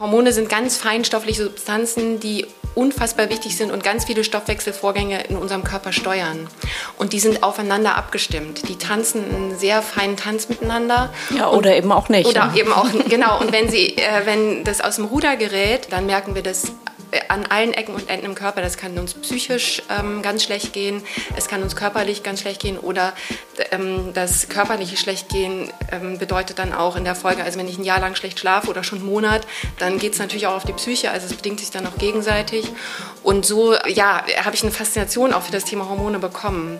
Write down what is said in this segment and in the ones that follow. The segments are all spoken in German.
Hormone sind ganz feinstoffliche Substanzen, die unfassbar wichtig sind und ganz viele Stoffwechselvorgänge in unserem Körper steuern. Und die sind aufeinander abgestimmt. Die tanzen einen sehr feinen Tanz miteinander. Ja, oder und, eben auch nicht. Oder ne? eben auch, genau. Und wenn, sie, äh, wenn das aus dem Ruder gerät, dann merken wir das an allen Ecken und Enden im Körper. Das kann uns psychisch ähm, ganz schlecht gehen, es kann uns körperlich ganz schlecht gehen oder das körperliche Schlechtgehen ähm, bedeutet dann auch in der Folge, also wenn ich ein Jahr lang schlecht schlafe oder schon einen Monat, dann geht es natürlich auch auf die Psyche, also es bedingt sich dann auch gegenseitig. Und so, ja, habe ich eine Faszination auch für das Thema Hormone bekommen.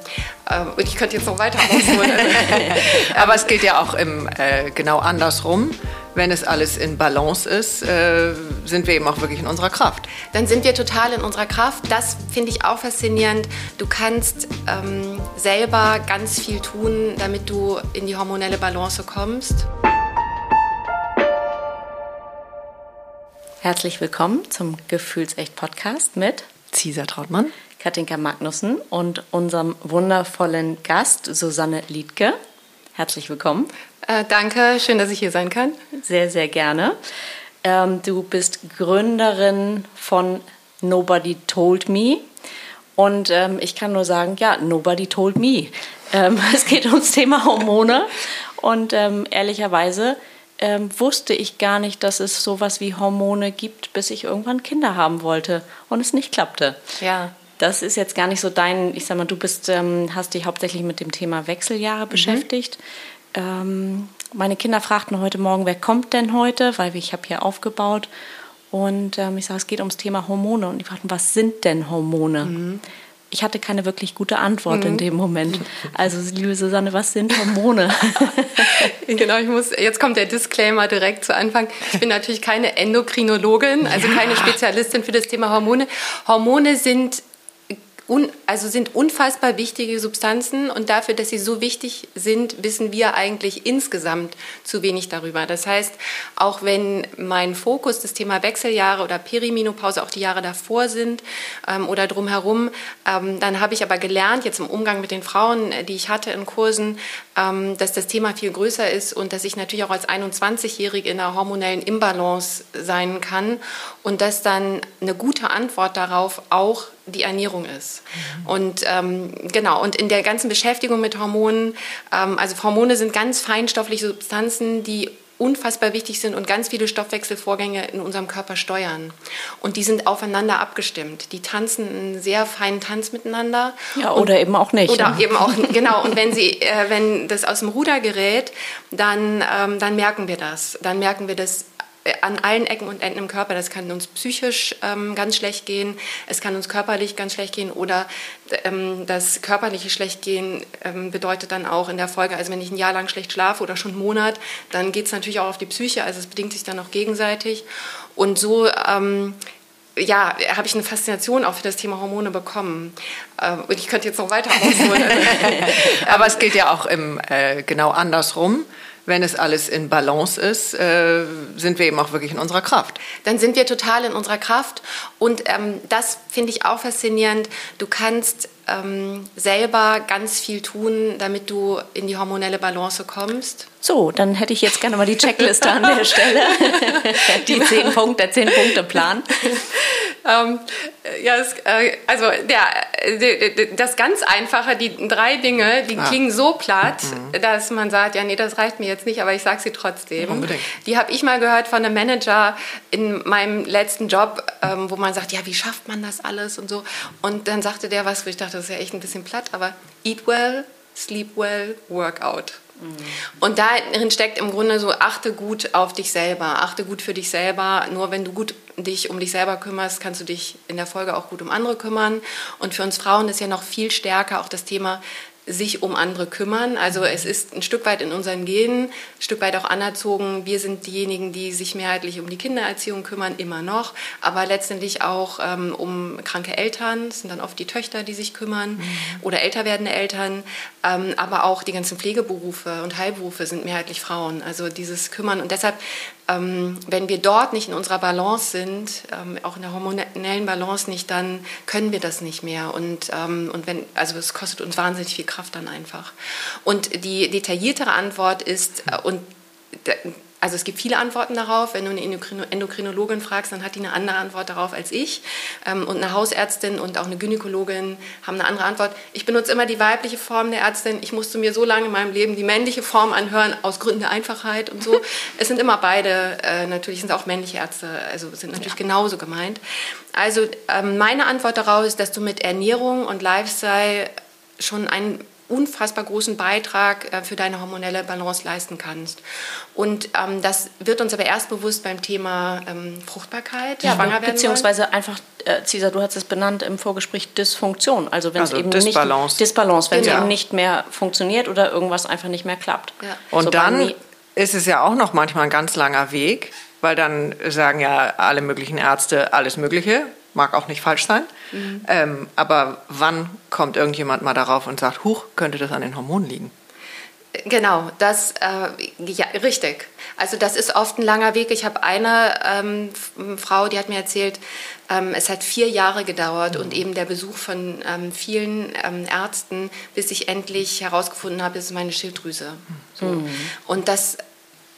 Äh, und ich könnte jetzt noch weiter ausholen. Aber es geht ja auch im, äh, genau andersrum wenn es alles in Balance ist, äh, sind wir eben auch wirklich in unserer Kraft. Dann sind wir total in unserer Kraft. Das finde ich auch faszinierend. Du kannst ähm, selber ganz viel tun, damit du in die hormonelle Balance kommst. Herzlich willkommen zum Gefühlsecht Podcast mit Cesar Trautmann, Katinka Magnussen und unserem wundervollen Gast Susanne Liedke. Herzlich willkommen. Äh, danke, schön, dass ich hier sein kann. Sehr, sehr gerne. Ähm, du bist Gründerin von Nobody Told Me. Und ähm, ich kann nur sagen, ja, nobody told me. Ähm, es geht ums Thema Hormone. Und ähm, ehrlicherweise ähm, wusste ich gar nicht, dass es sowas wie Hormone gibt, bis ich irgendwann Kinder haben wollte und es nicht klappte. Ja. Das ist jetzt gar nicht so dein, ich sag mal, du bist, ähm, hast dich hauptsächlich mit dem Thema Wechseljahre mhm. beschäftigt ähm, meine Kinder fragten heute Morgen, wer kommt denn heute, weil ich habe hier aufgebaut. Und ähm, ich sage, es geht ums Thema Hormone. Und die fragten, was sind denn Hormone? Mhm. Ich hatte keine wirklich gute Antwort mhm. in dem Moment. Also, liebe Susanne, was sind Hormone? genau, ich muss, jetzt kommt der Disclaimer direkt zu Anfang. Ich bin natürlich keine Endokrinologin, also ja. keine Spezialistin für das Thema Hormone. Hormone sind un, also sind unfassbar wichtige Substanzen und dafür, dass sie so wichtig sind, wissen wir eigentlich insgesamt zu wenig darüber. Das heißt, auch wenn mein Fokus das Thema Wechseljahre oder Perimenopause auch die Jahre davor sind ähm, oder drumherum, ähm, dann habe ich aber gelernt, jetzt im Umgang mit den Frauen, äh, die ich hatte in Kursen, ähm, dass das Thema viel größer ist und dass ich natürlich auch als 21-Jährige in einer hormonellen Imbalance sein kann und dass dann eine gute Antwort darauf auch die Ernährung ist. Mhm. Und ähm, genau, und in der ganzen Beschäftigung mit Hormonen, ähm, also Hormone sind ganz feinstoffliche Substanzen, die unfassbar wichtig sind und ganz viele Stoffwechselvorgänge in unserem Körper steuern. Und die sind aufeinander abgestimmt. Die tanzen einen sehr feinen Tanz miteinander. Ja, oder und, eben auch nicht. Oder ne? eben auch, genau. Und wenn, sie, äh, wenn das aus dem Ruder gerät, dann, ähm, dann merken wir das. Dann merken wir das an allen Ecken und Enden im Körper. Das kann uns psychisch ähm, ganz schlecht gehen, es kann uns körperlich ganz schlecht gehen oder ähm, das körperliche Schlechtgehen ähm, bedeutet dann auch in der Folge, also wenn ich ein Jahr lang schlecht schlafe oder schon einen Monat, dann geht es natürlich auch auf die Psyche, also es bedingt sich dann auch gegenseitig. Und so ähm, ja, habe ich eine Faszination auch für das Thema Hormone bekommen. Äh, und ich könnte jetzt noch weiter ausholen. Aber es geht ja auch im, äh, genau andersrum wenn es alles in Balance ist, äh, sind wir eben auch wirklich in unserer Kraft. Dann sind wir total in unserer Kraft. Und ähm, das finde ich auch faszinierend. Du kannst ähm, selber ganz viel tun, damit du in die hormonelle Balance kommst. So, dann hätte ich jetzt gerne mal die Checkliste an der Stelle. die zehn Punkte, der zehn Punkte Plan. ähm, ja, es, äh, also der, das ganz Einfache, die drei Dinge, die ah. klingen so platt, mhm. dass man sagt, ja, nee, das reicht mir jetzt nicht, aber ich sage sie trotzdem. Unbedingt. Die habe ich mal gehört von einem Manager in meinem letzten Job, ähm, wo man sagt, ja, wie schafft man das alles und so. Und dann sagte der was, wo ich dachte, das ist ja echt ein bisschen platt, aber eat well, sleep well, work out. Und darin steckt im Grunde so, achte gut auf dich selber, achte gut für dich selber. Nur wenn du gut dich um dich selber kümmerst, kannst du dich in der Folge auch gut um andere kümmern. Und für uns Frauen ist ja noch viel stärker auch das Thema sich um andere kümmern. Also es ist ein Stück weit in unseren Genen, ein Stück weit auch anerzogen. Wir sind diejenigen, die sich mehrheitlich um die Kindererziehung kümmern, immer noch, aber letztendlich auch ähm, um kranke Eltern. Es sind dann oft die Töchter, die sich kümmern mhm. oder älter werdende Eltern. Ähm, aber auch die ganzen Pflegeberufe und Heilberufe sind mehrheitlich Frauen. Also dieses Kümmern. Und deshalb wenn wir dort nicht in unserer Balance sind, ähm, auch in der hormonellen Balance nicht, dann können wir das nicht mehr. Und, ähm, und wenn, also es kostet uns wahnsinnig viel Kraft dann einfach. Und die detailliertere Antwort ist, äh, und also es gibt viele Antworten darauf. Wenn du eine Endokrinologin fragst, dann hat die eine andere Antwort darauf als ich. Ähm, und eine Hausärztin und auch eine Gynäkologin haben eine andere Antwort. Ich benutze immer die weibliche Form der Ärztin. Ich musste mir so lange in meinem Leben die männliche Form anhören, aus Gründen der Einfachheit und so. es sind immer beide, äh, natürlich sind es auch männliche Ärzte, also sind natürlich ja. genauso gemeint. Also ähm, meine Antwort darauf ist, dass du mit Ernährung und Lifestyle schon einen unfassbar großen Beitrag äh, für deine hormonelle Balance leisten kannst. Und ähm, das wird uns aber erst bewusst beim Thema ähm, Fruchtbarkeit, ja, schwanger werden Beziehungsweise wollen. einfach, äh, Cesar, du hast es benannt im Vorgespräch, Dysfunktion. Also wenn also es eben Disbalance. nicht Disbalance, wenn genau. es eben nicht mehr funktioniert oder irgendwas einfach nicht mehr klappt. Ja. Und so dann ist es ja auch noch manchmal ein ganz langer Weg, weil dann sagen ja alle möglichen Ärzte alles Mögliche mag auch nicht falsch sein. Mhm. Ähm, aber wann kommt irgendjemand mal darauf und sagt, huch, könnte das an den Hormonen liegen? Genau, das äh, ja, richtig. Also das ist oft ein langer Weg. Ich habe eine ähm, Frau, die hat mir erzählt, ähm, es hat vier Jahre gedauert mhm. und eben der Besuch von ähm, vielen ähm, Ärzten, bis ich endlich herausgefunden habe, es ist meine Schilddrüse. So. Mhm. Und das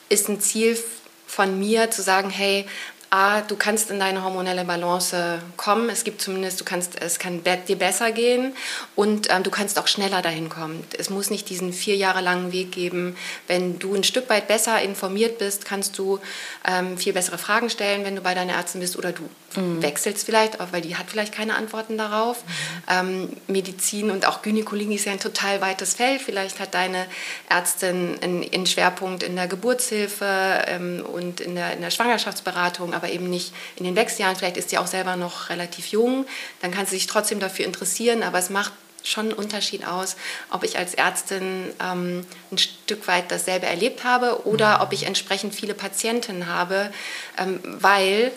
ist ein Ziel von mir, zu sagen, hey, A, du kannst in deine hormonelle Balance kommen. Es gibt zumindest, du kannst, es kann dir besser gehen und ähm, du kannst auch schneller dahin kommen. Es muss nicht diesen vier Jahre langen Weg geben. Wenn du ein Stück weit besser informiert bist, kannst du ähm, viel bessere Fragen stellen, wenn du bei deiner Ärztin bist oder du mhm. wechselst vielleicht, auch weil die hat vielleicht keine Antworten darauf. Mhm. Ähm, Medizin und auch Gynäkologie ist ja ein total weites Feld. Vielleicht hat deine Ärztin einen, einen Schwerpunkt in der Geburtshilfe ähm, und in der, in der Schwangerschaftsberatung aber eben nicht in den Wechseljahren. Vielleicht ist sie auch selber noch relativ jung. Dann kann sie sich trotzdem dafür interessieren, aber es macht schon einen Unterschied aus, ob ich als Ärztin ähm, ein Stück weit dasselbe erlebt habe oder mhm. ob ich entsprechend viele Patienten habe, ähm, weil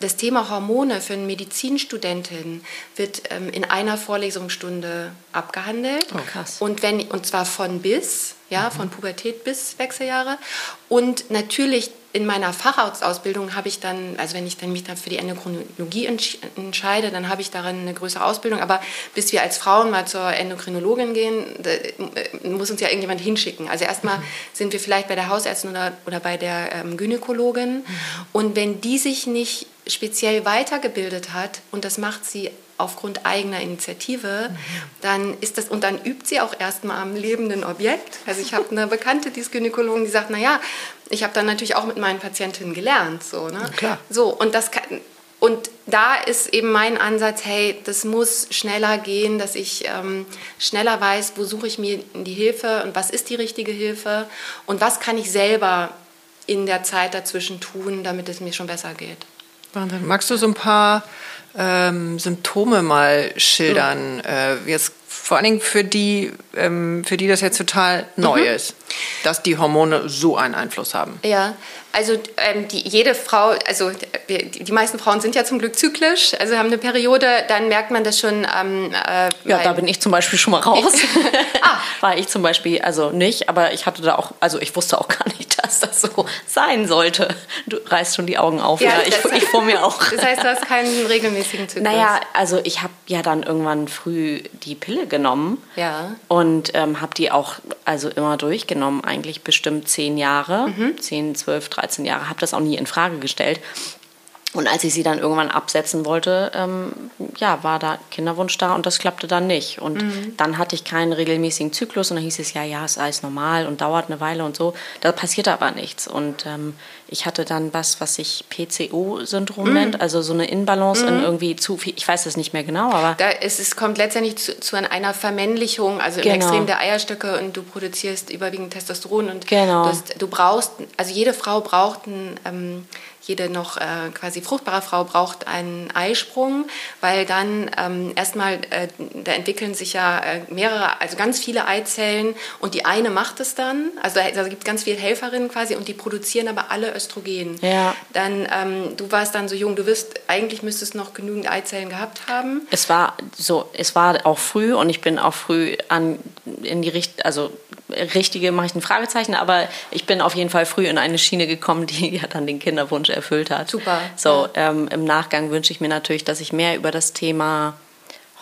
das Thema Hormone für eine Medizinstudentin wird ähm, in einer Vorlesungsstunde abgehandelt. Oh, krass. Und, wenn, und zwar von bis, ja, mhm. von Pubertät bis Wechseljahre. Und natürlich in meiner Facharztausbildung habe ich dann, also wenn ich dann mich dann für die Endokrinologie entscheide, dann habe ich darin eine größere Ausbildung. Aber bis wir als Frauen mal zur Endokrinologin gehen, muss uns ja irgendjemand hinschicken. Also erstmal mhm. sind wir vielleicht bei der Hausärztin oder, oder bei der ähm, Gynäkologin. Mhm. Und wenn die sich nicht speziell weitergebildet hat, und das macht sie aufgrund eigener Initiative, mhm. dann ist das, und dann übt sie auch erstmal am lebenden Objekt. Also ich habe eine Bekannte, die ist Gynäkologin, die sagt, naja, ich habe dann natürlich auch mit meinen Patientinnen gelernt. So, ne? klar. so und das kann, und da ist eben mein Ansatz, hey, das muss schneller gehen, dass ich ähm, schneller weiß, wo suche ich mir die Hilfe und was ist die richtige Hilfe und was kann ich selber in der Zeit dazwischen tun, damit es mir schon besser geht. Wahnsinn. Magst du so ein paar ähm, Symptome mal schildern? Mhm. Äh, jetzt vor allen Dingen für die, ähm, für die das jetzt total neu mhm. ist, dass die Hormone so einen Einfluss haben. Ja, also ähm, die, jede Frau, also die, die, meisten Frauen sind ja zum Glück zyklisch, also haben eine Periode, dann merkt man das schon. Ähm, äh, ja, da bin ich zum Beispiel schon mal raus. ah. War ich zum Beispiel also nicht, aber ich hatte da auch, also ich wusste auch gar nicht, dass das so sein sollte. Du reißt schon die Augen auf, ja, ja ich, ich vor mir auch. Das heißt, du hast keinen regelmäßigen Zyklus. Naja, also ich habe ja dann irgendwann früh die Pille genommen ja. und ähm, habe die auch also immer durchgenommen, eigentlich bestimmt zehn Jahre, mhm. zehn, zwölf, 13 Jahre, habe das auch nie in Frage gestellt. Und als ich sie dann irgendwann absetzen wollte, ähm, ja, war da Kinderwunsch da und das klappte dann nicht. Und mhm. dann hatte ich keinen regelmäßigen Zyklus und dann hieß es, ja, ja, ist alles normal und dauert eine Weile und so. Da passierte aber nichts. Und ähm, ich hatte dann was, was sich PCO-Syndrom mhm. nennt, also so eine Inbalance mhm. in irgendwie zu viel, ich weiß es nicht mehr genau, aber... Da ist, es kommt letztendlich zu, zu einer Vermännlichung, also genau. im Extrem der Eierstöcke und du produzierst überwiegend Testosteron und genau. du, hast, du brauchst, also jede Frau braucht ein... Ähm, jede noch äh, quasi fruchtbare Frau braucht einen Eisprung, weil dann ähm, erstmal, äh, da entwickeln sich ja äh, mehrere, also ganz viele Eizellen und die eine macht es dann, also da, da gibt es ganz viele Helferinnen quasi und die produzieren aber alle Östrogen. Ja. Dann, ähm, du warst dann so jung, du wirst, eigentlich müsstest noch genügend Eizellen gehabt haben. Es war so, es war auch früh und ich bin auch früh an, in die Richtung, also richtige mache ich ein Fragezeichen, aber ich bin auf jeden Fall früh in eine Schiene gekommen, die ja dann den Kinderwunsch erfüllt hat. Super. So, ja. ähm, im Nachgang wünsche ich mir natürlich, dass ich mehr über das Thema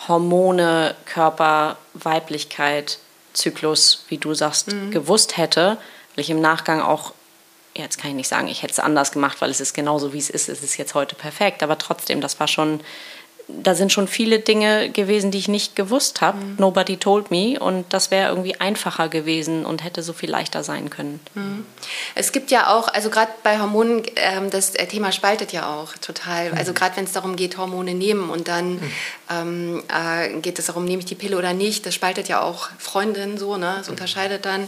Hormone, Körper, Weiblichkeit, Zyklus, wie du sagst, mhm. gewusst hätte, weil ich im Nachgang auch jetzt kann ich nicht sagen, ich hätte es anders gemacht, weil es ist genauso, wie es ist. Es ist jetzt heute perfekt. Aber trotzdem, das war schon da sind schon viele Dinge gewesen, die ich nicht gewusst habe. Mhm. Nobody told me. Und das wäre irgendwie einfacher gewesen und hätte so viel leichter sein können. Mhm. Es gibt ja auch, also gerade bei Hormonen, ähm, das Thema spaltet ja auch total. Mhm. Also gerade wenn es darum geht, Hormone nehmen und dann mhm. ähm, äh, geht es darum, nehme ich die Pille oder nicht. Das spaltet ja auch Freundinnen so, ne? Das mhm. unterscheidet dann.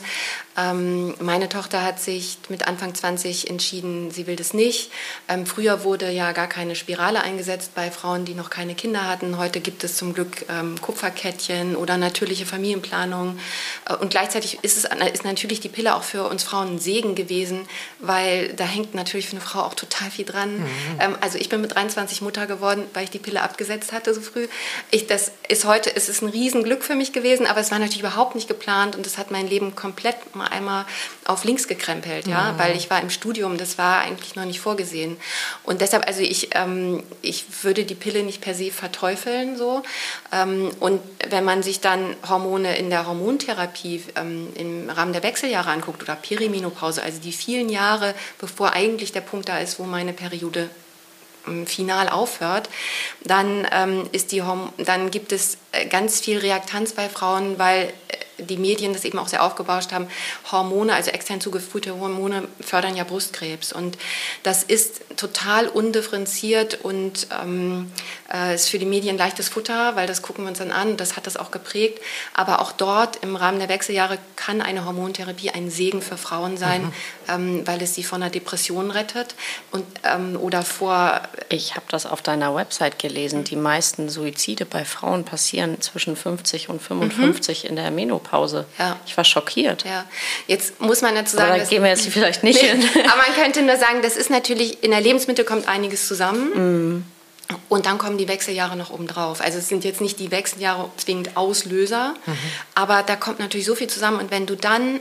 Ähm, meine Tochter hat sich mit Anfang 20 entschieden, sie will das nicht. Ähm, früher wurde ja gar keine Spirale eingesetzt bei Frauen, die noch keine Kinder hatten. Heute gibt es zum Glück ähm, Kupferkettchen oder natürliche Familienplanung. Äh, und gleichzeitig ist, es, ist natürlich die Pille auch für uns Frauen ein Segen gewesen, weil da hängt natürlich für eine Frau auch total viel dran. Mhm. Ähm, also ich bin mit 23 Mutter geworden, weil ich die Pille abgesetzt hatte so früh. Ich, das ist heute, es ist ein Riesenglück für mich gewesen, aber es war natürlich überhaupt nicht geplant und es hat mein Leben komplett mal einmal auf links gekrempelt, ja, mhm. weil ich war im Studium, das war eigentlich noch nicht vorgesehen. Und deshalb, also ich, ähm, ich würde die Pille nicht per se verteufeln so. Ähm, und wenn man sich dann Hormone in der Hormontherapie ähm, im Rahmen der Wechseljahre anguckt oder Perimenopause, also die vielen Jahre, bevor eigentlich der Punkt da ist, wo meine Periode ähm, final aufhört, dann, ähm, ist die, dann gibt es äh, ganz viel Reaktanz bei Frauen, weil äh, die Medien das eben auch sehr aufgebauscht haben, Hormone, also extern zugeführte Hormone fördern ja Brustkrebs. Und das ist total undifferenziert und ähm, äh, ist für die Medien leichtes Futter, weil das gucken wir uns dann an, das hat das auch geprägt. Aber auch dort im Rahmen der Wechseljahre kann eine Hormontherapie ein Segen für Frauen sein, mhm. ähm, weil es sie vor einer Depression rettet und, ähm, oder vor... Ich habe das auf deiner Website gelesen, die meisten Suizide bei Frauen passieren zwischen 50 und 55 mhm. in der Menopause. Pause. Ja. Ich war schockiert. Ja. Jetzt muss man dazu sagen, aber da gehen wir jetzt vielleicht nicht hin. aber man könnte nur sagen, das ist natürlich in der Lebensmittel kommt einiges zusammen. Mm. Und dann kommen die Wechseljahre noch oben drauf. Also es sind jetzt nicht die Wechseljahre zwingend Auslöser, mhm. aber da kommt natürlich so viel zusammen. Und wenn du dann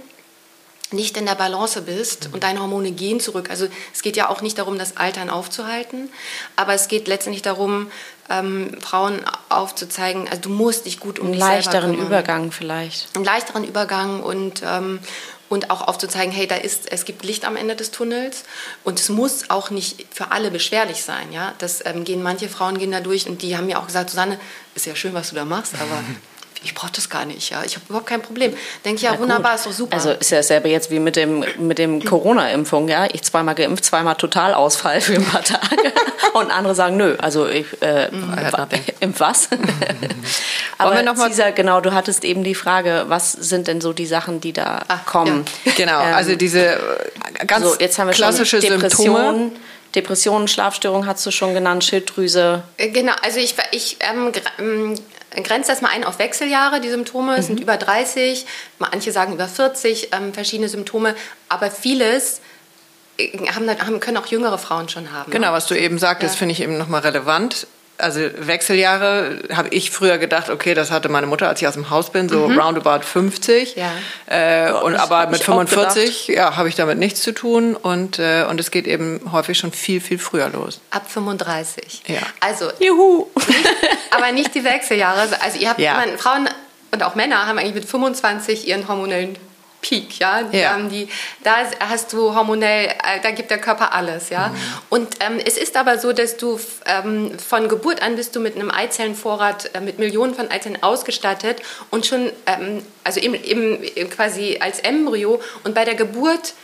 nicht in der Balance bist und deine Hormone gehen zurück. Also es geht ja auch nicht darum, das Altern aufzuhalten, aber es geht letztendlich darum, ähm, Frauen aufzuzeigen, also du musst dich gut um Einen dich leichteren Übergang vielleicht. Einen leichteren Übergang und ähm, und auch aufzuzeigen, hey, da ist, es gibt Licht am Ende des Tunnels und es muss auch nicht für alle beschwerlich sein. Ja? Das ähm, gehen manche Frauen gehen da durch und die haben mir auch gesagt, Susanne, ist ja schön, was du da machst, aber ich brauche das gar nicht, ja. Ich habe überhaupt kein Problem. Denke ich, ja, ja wunderbar, ist doch super. Also ist ja selber jetzt wie mit dem, mit dem Corona-Impfung, ja. Ich zweimal geimpft, zweimal Totalausfall für ein paar Tage. Und andere sagen, nö, also ich äh, mhm. impf was? Aber wir noch mal Cesar, genau, du hattest eben die Frage, was sind denn so die Sachen, die da Ach, kommen? Ja. Genau, ähm, also diese äh, ganz so, jetzt haben wir klassische Depression, Symptome. Depressionen, Schlafstörungen hast du schon genannt, Schilddrüse. Äh, genau, also ich, ich ähm, ähm grenzt das mal ein auf Wechseljahre, die Symptome. Mhm. sind über 30, manche sagen über 40 ähm, verschiedene Symptome, aber vieles äh, haben, haben, können auch jüngere Frauen schon haben. Genau, was du eben sagtest, ja. finde ich eben nochmal relevant also Wechseljahre habe ich früher gedacht, okay, das hatte meine Mutter, als ich aus dem Haus bin, so mhm. roundabout 50. Ja. Äh, und aber mit 45 ja, habe ich damit nichts zu tun und, äh, und es geht eben häufig schon viel, viel früher los. Ab 35. Ja. Also, Juhu. aber nicht die Wechseljahre. Also ihr habt, ja. Frauen und auch Männer haben eigentlich mit 25 ihren hormonellen Peak, ja. ja. Ähm, die, da hast du hormonell, äh, da gibt der Körper alles, ja. Mhm. Und ähm, es ist aber so, dass du ähm, von Geburt an bist du mit einem Eizellenvorrat, äh, mit Millionen von Eizellen ausgestattet und schon, ähm, also im, im, quasi als Embryo und bei der Geburt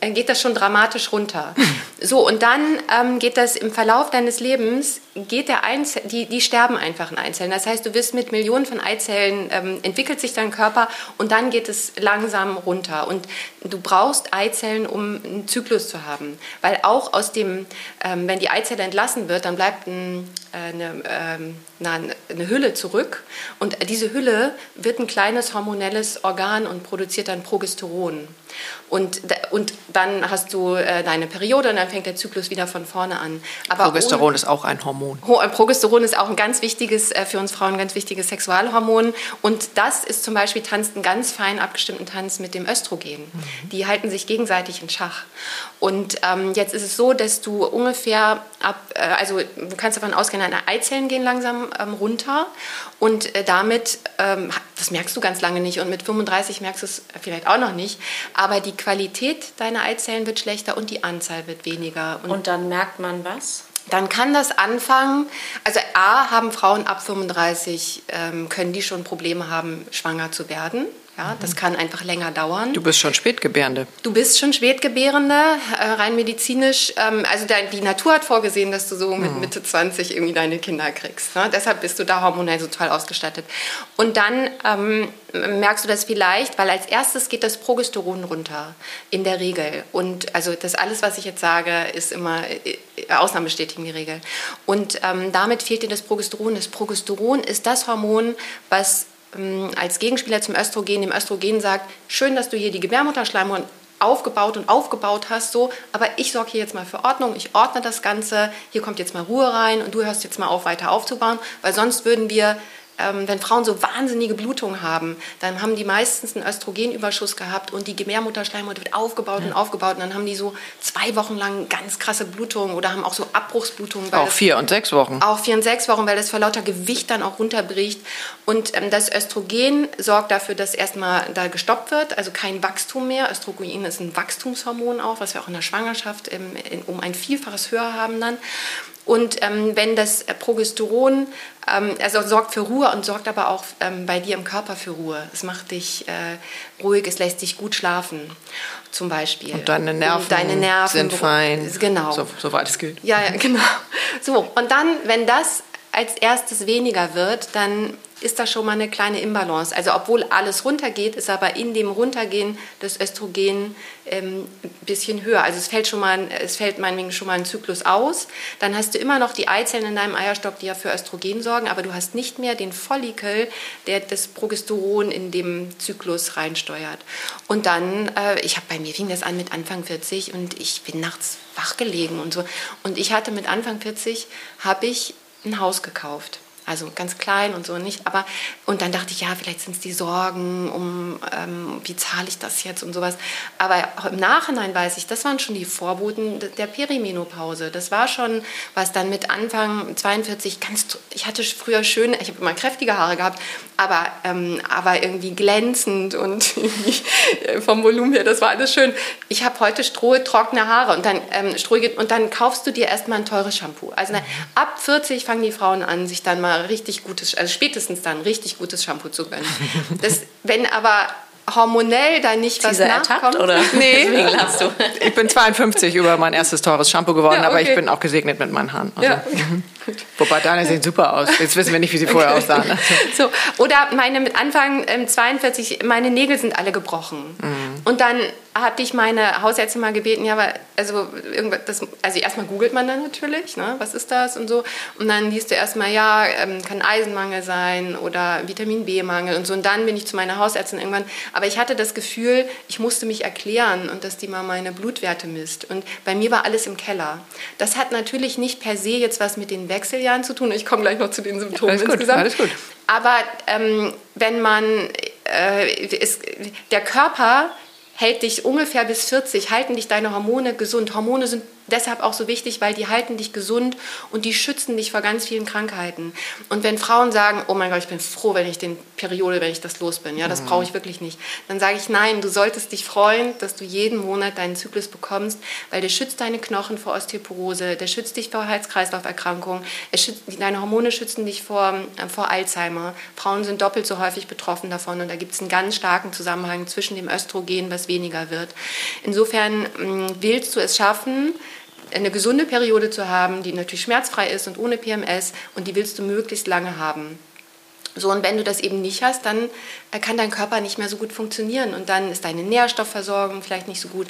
geht das schon dramatisch runter. So, und dann ähm, geht das im Verlauf deines Lebens, geht der Einzel die, die sterben einfach in Eizellen. Das heißt, du wirst mit Millionen von Eizellen, ähm, entwickelt sich dein Körper und dann geht es langsam runter. Und du brauchst Eizellen, um einen Zyklus zu haben. Weil auch aus dem, ähm, wenn die Eizelle entlassen wird, dann bleibt ein, äh, eine, ähm, eine Hülle zurück. Und diese Hülle wird ein kleines hormonelles Organ und produziert dann Progesteron. Und, und dann hast du äh, deine Periode und dann fängt der Zyklus wieder von vorne an. Aber Progesteron ohne, ist auch ein Hormon. Progesteron ist auch ein ganz wichtiges, äh, für uns Frauen ein ganz wichtiges Sexualhormon. Und das ist zum Beispiel, tanzt einen ganz fein abgestimmten Tanz mit dem Östrogen. Mhm. Die halten sich gegenseitig in Schach. Und ähm, jetzt ist es so, dass du ungefähr ab, äh, also du kannst davon ausgehen, deine Eizellen gehen langsam ähm, runter und äh, damit, ähm, Das merkst du ganz lange nicht und mit 35 merkst du es vielleicht auch noch nicht. Aber die Qualität deiner Eizellen wird schlechter und die Anzahl wird weniger. Und, und dann merkt man was? dann kann das anfangen. Also A haben Frauen ab 35, ähm, können die schon Probleme haben, schwanger zu werden. Ja, das kann einfach länger dauern. Du bist schon Spätgebärende. Du bist schon Spätgebärende, äh, rein medizinisch. Ähm, also die Natur hat vorgesehen, dass du so mit hm. Mitte 20 irgendwie deine Kinder kriegst. Ne? Deshalb bist du da hormonell so toll ausgestattet. Und dann ähm, merkst du das vielleicht, weil als erstes geht das Progesteron runter, in der Regel. Und also das alles, was ich jetzt sage, ist immer äh, Ausnahme bestätigen die Regel. Und ähm, damit fehlt dir das Progesteron. Das Progesteron ist das Hormon, was als Gegenspieler zum Östrogen dem Östrogen sagt, schön, dass du hier die Gebärmutterschleimhaut aufgebaut und aufgebaut hast, so, aber ich sorge hier jetzt mal für Ordnung, ich ordne das Ganze, hier kommt jetzt mal Ruhe rein und du hörst jetzt mal auf, weiter aufzubauen, weil sonst würden wir ähm, wenn Frauen so wahnsinnige Blutungen haben, dann haben die meistens einen Östrogenüberschuss gehabt und die Gebärmutterschleimhaut wird aufgebaut ja. und aufgebaut und dann haben die so zwei Wochen lang ganz krasse Blutungen oder haben auch so Abbruchsblutungen. auch vier und sechs Wochen. Auch vier und sechs Wochen, weil das vor lauter Gewicht dann auch runterbricht. Und ähm, das Östrogen sorgt dafür, dass erstmal da gestoppt wird, also kein Wachstum mehr. Östrogen ist ein Wachstumshormon auch, was wir auch in der Schwangerschaft ähm, in, um ein Vielfaches höher haben dann. Und ähm, wenn das Progesteron, ähm, also sorgt für Ruhe und sorgt aber auch ähm, bei dir im Körper für Ruhe. Es macht dich äh, ruhig, es lässt dich gut schlafen, zum Beispiel. Und deine Nerven, und deine Nerven sind fein. Genau. So, soweit es gilt. Ja, ja, genau. So, und dann, wenn das als erstes weniger wird, dann ist da schon mal eine kleine Imbalance. Also obwohl alles runtergeht, ist aber in dem Runtergehen das Östrogen ähm, ein bisschen höher. Also es fällt schon mal, es fällt meinetwegen schon mal ein Zyklus aus. Dann hast du immer noch die Eizellen in deinem Eierstock, die ja für Östrogen sorgen, aber du hast nicht mehr den Follikel, der das Progesteron in dem Zyklus reinsteuert. Und dann, äh, ich habe bei mir fing das an mit Anfang 40 und ich bin nachts wach gelegen und so. Und ich hatte mit Anfang 40 habe ich ein Haus gekauft. Also ganz klein und so nicht. Aber und dann dachte ich, ja, vielleicht sind es die Sorgen, um ähm, wie zahle ich das jetzt und sowas. Aber im Nachhinein weiß ich, das waren schon die Vorboten der Perimenopause. Das war schon, was dann mit Anfang 42 ganz. Ich hatte früher schön, ich habe immer kräftige Haare gehabt, aber, ähm, aber irgendwie glänzend und vom Volumen her, das war alles schön. Ich habe heute strohe, trockene Haare und dann, ähm, und dann kaufst du dir erstmal ein teures Shampoo. Also na, ab 40 fangen die Frauen an, sich dann mal richtig gutes, also spätestens dann richtig gutes Shampoo zu gönnen. Das, wenn aber hormonell da nicht was Dieser nachkommt. oder? Nee. du. Ich bin 52 über mein erstes teures Shampoo geworden, ja, okay. aber ich bin auch gesegnet mit meinen Haaren. Also, ja. Mhm. Wobei deine sehen super aus. Jetzt wissen wir nicht, wie sie vorher okay. aussahen. So, oder meine mit Anfang ähm, 42, meine Nägel sind alle gebrochen. Mhm. Und dann habe ich meine Hausärztin mal gebeten, ja, aber also irgendwas, das, also erstmal googelt man dann natürlich, ne, was ist das und so. Und dann liest du erstmal, ja, ähm, kann Eisenmangel sein oder Vitamin B-Mangel und so. Und dann bin ich zu meiner Hausärztin irgendwann. Aber ich hatte das Gefühl, ich musste mich erklären und dass die mal meine Blutwerte misst. Und bei mir war alles im Keller. Das hat natürlich nicht per se jetzt was mit den Wechseljahren zu tun. Ich komme gleich noch zu den Symptomen alles gut, insgesamt. Alles gut. Aber ähm, wenn man, äh, ist, der Körper hält dich ungefähr bis 40, halten dich deine Hormone gesund. Hormone sind deshalb auch so wichtig, weil die halten dich gesund und die schützen dich vor ganz vielen Krankheiten. Und wenn Frauen sagen, oh mein Gott, ich bin froh, wenn ich den Periode, wenn ich das los bin, ja, das mhm. brauche ich wirklich nicht, dann sage ich, nein, du solltest dich freuen, dass du jeden Monat deinen Zyklus bekommst, weil der schützt deine Knochen vor Osteoporose, der schützt dich vor Herz-Kreislauf-Erkrankungen, deine Hormone schützen dich vor, äh, vor Alzheimer. Frauen sind doppelt so häufig betroffen davon und da gibt es einen ganz starken Zusammenhang zwischen dem Östrogen, was weniger wird. Insofern mh, willst du es schaffen, eine gesunde Periode zu haben, die natürlich schmerzfrei ist und ohne PMS und die willst du möglichst lange haben. So, und wenn du das eben nicht hast, dann äh, kann dein Körper nicht mehr so gut funktionieren und dann ist deine Nährstoffversorgung vielleicht nicht so gut.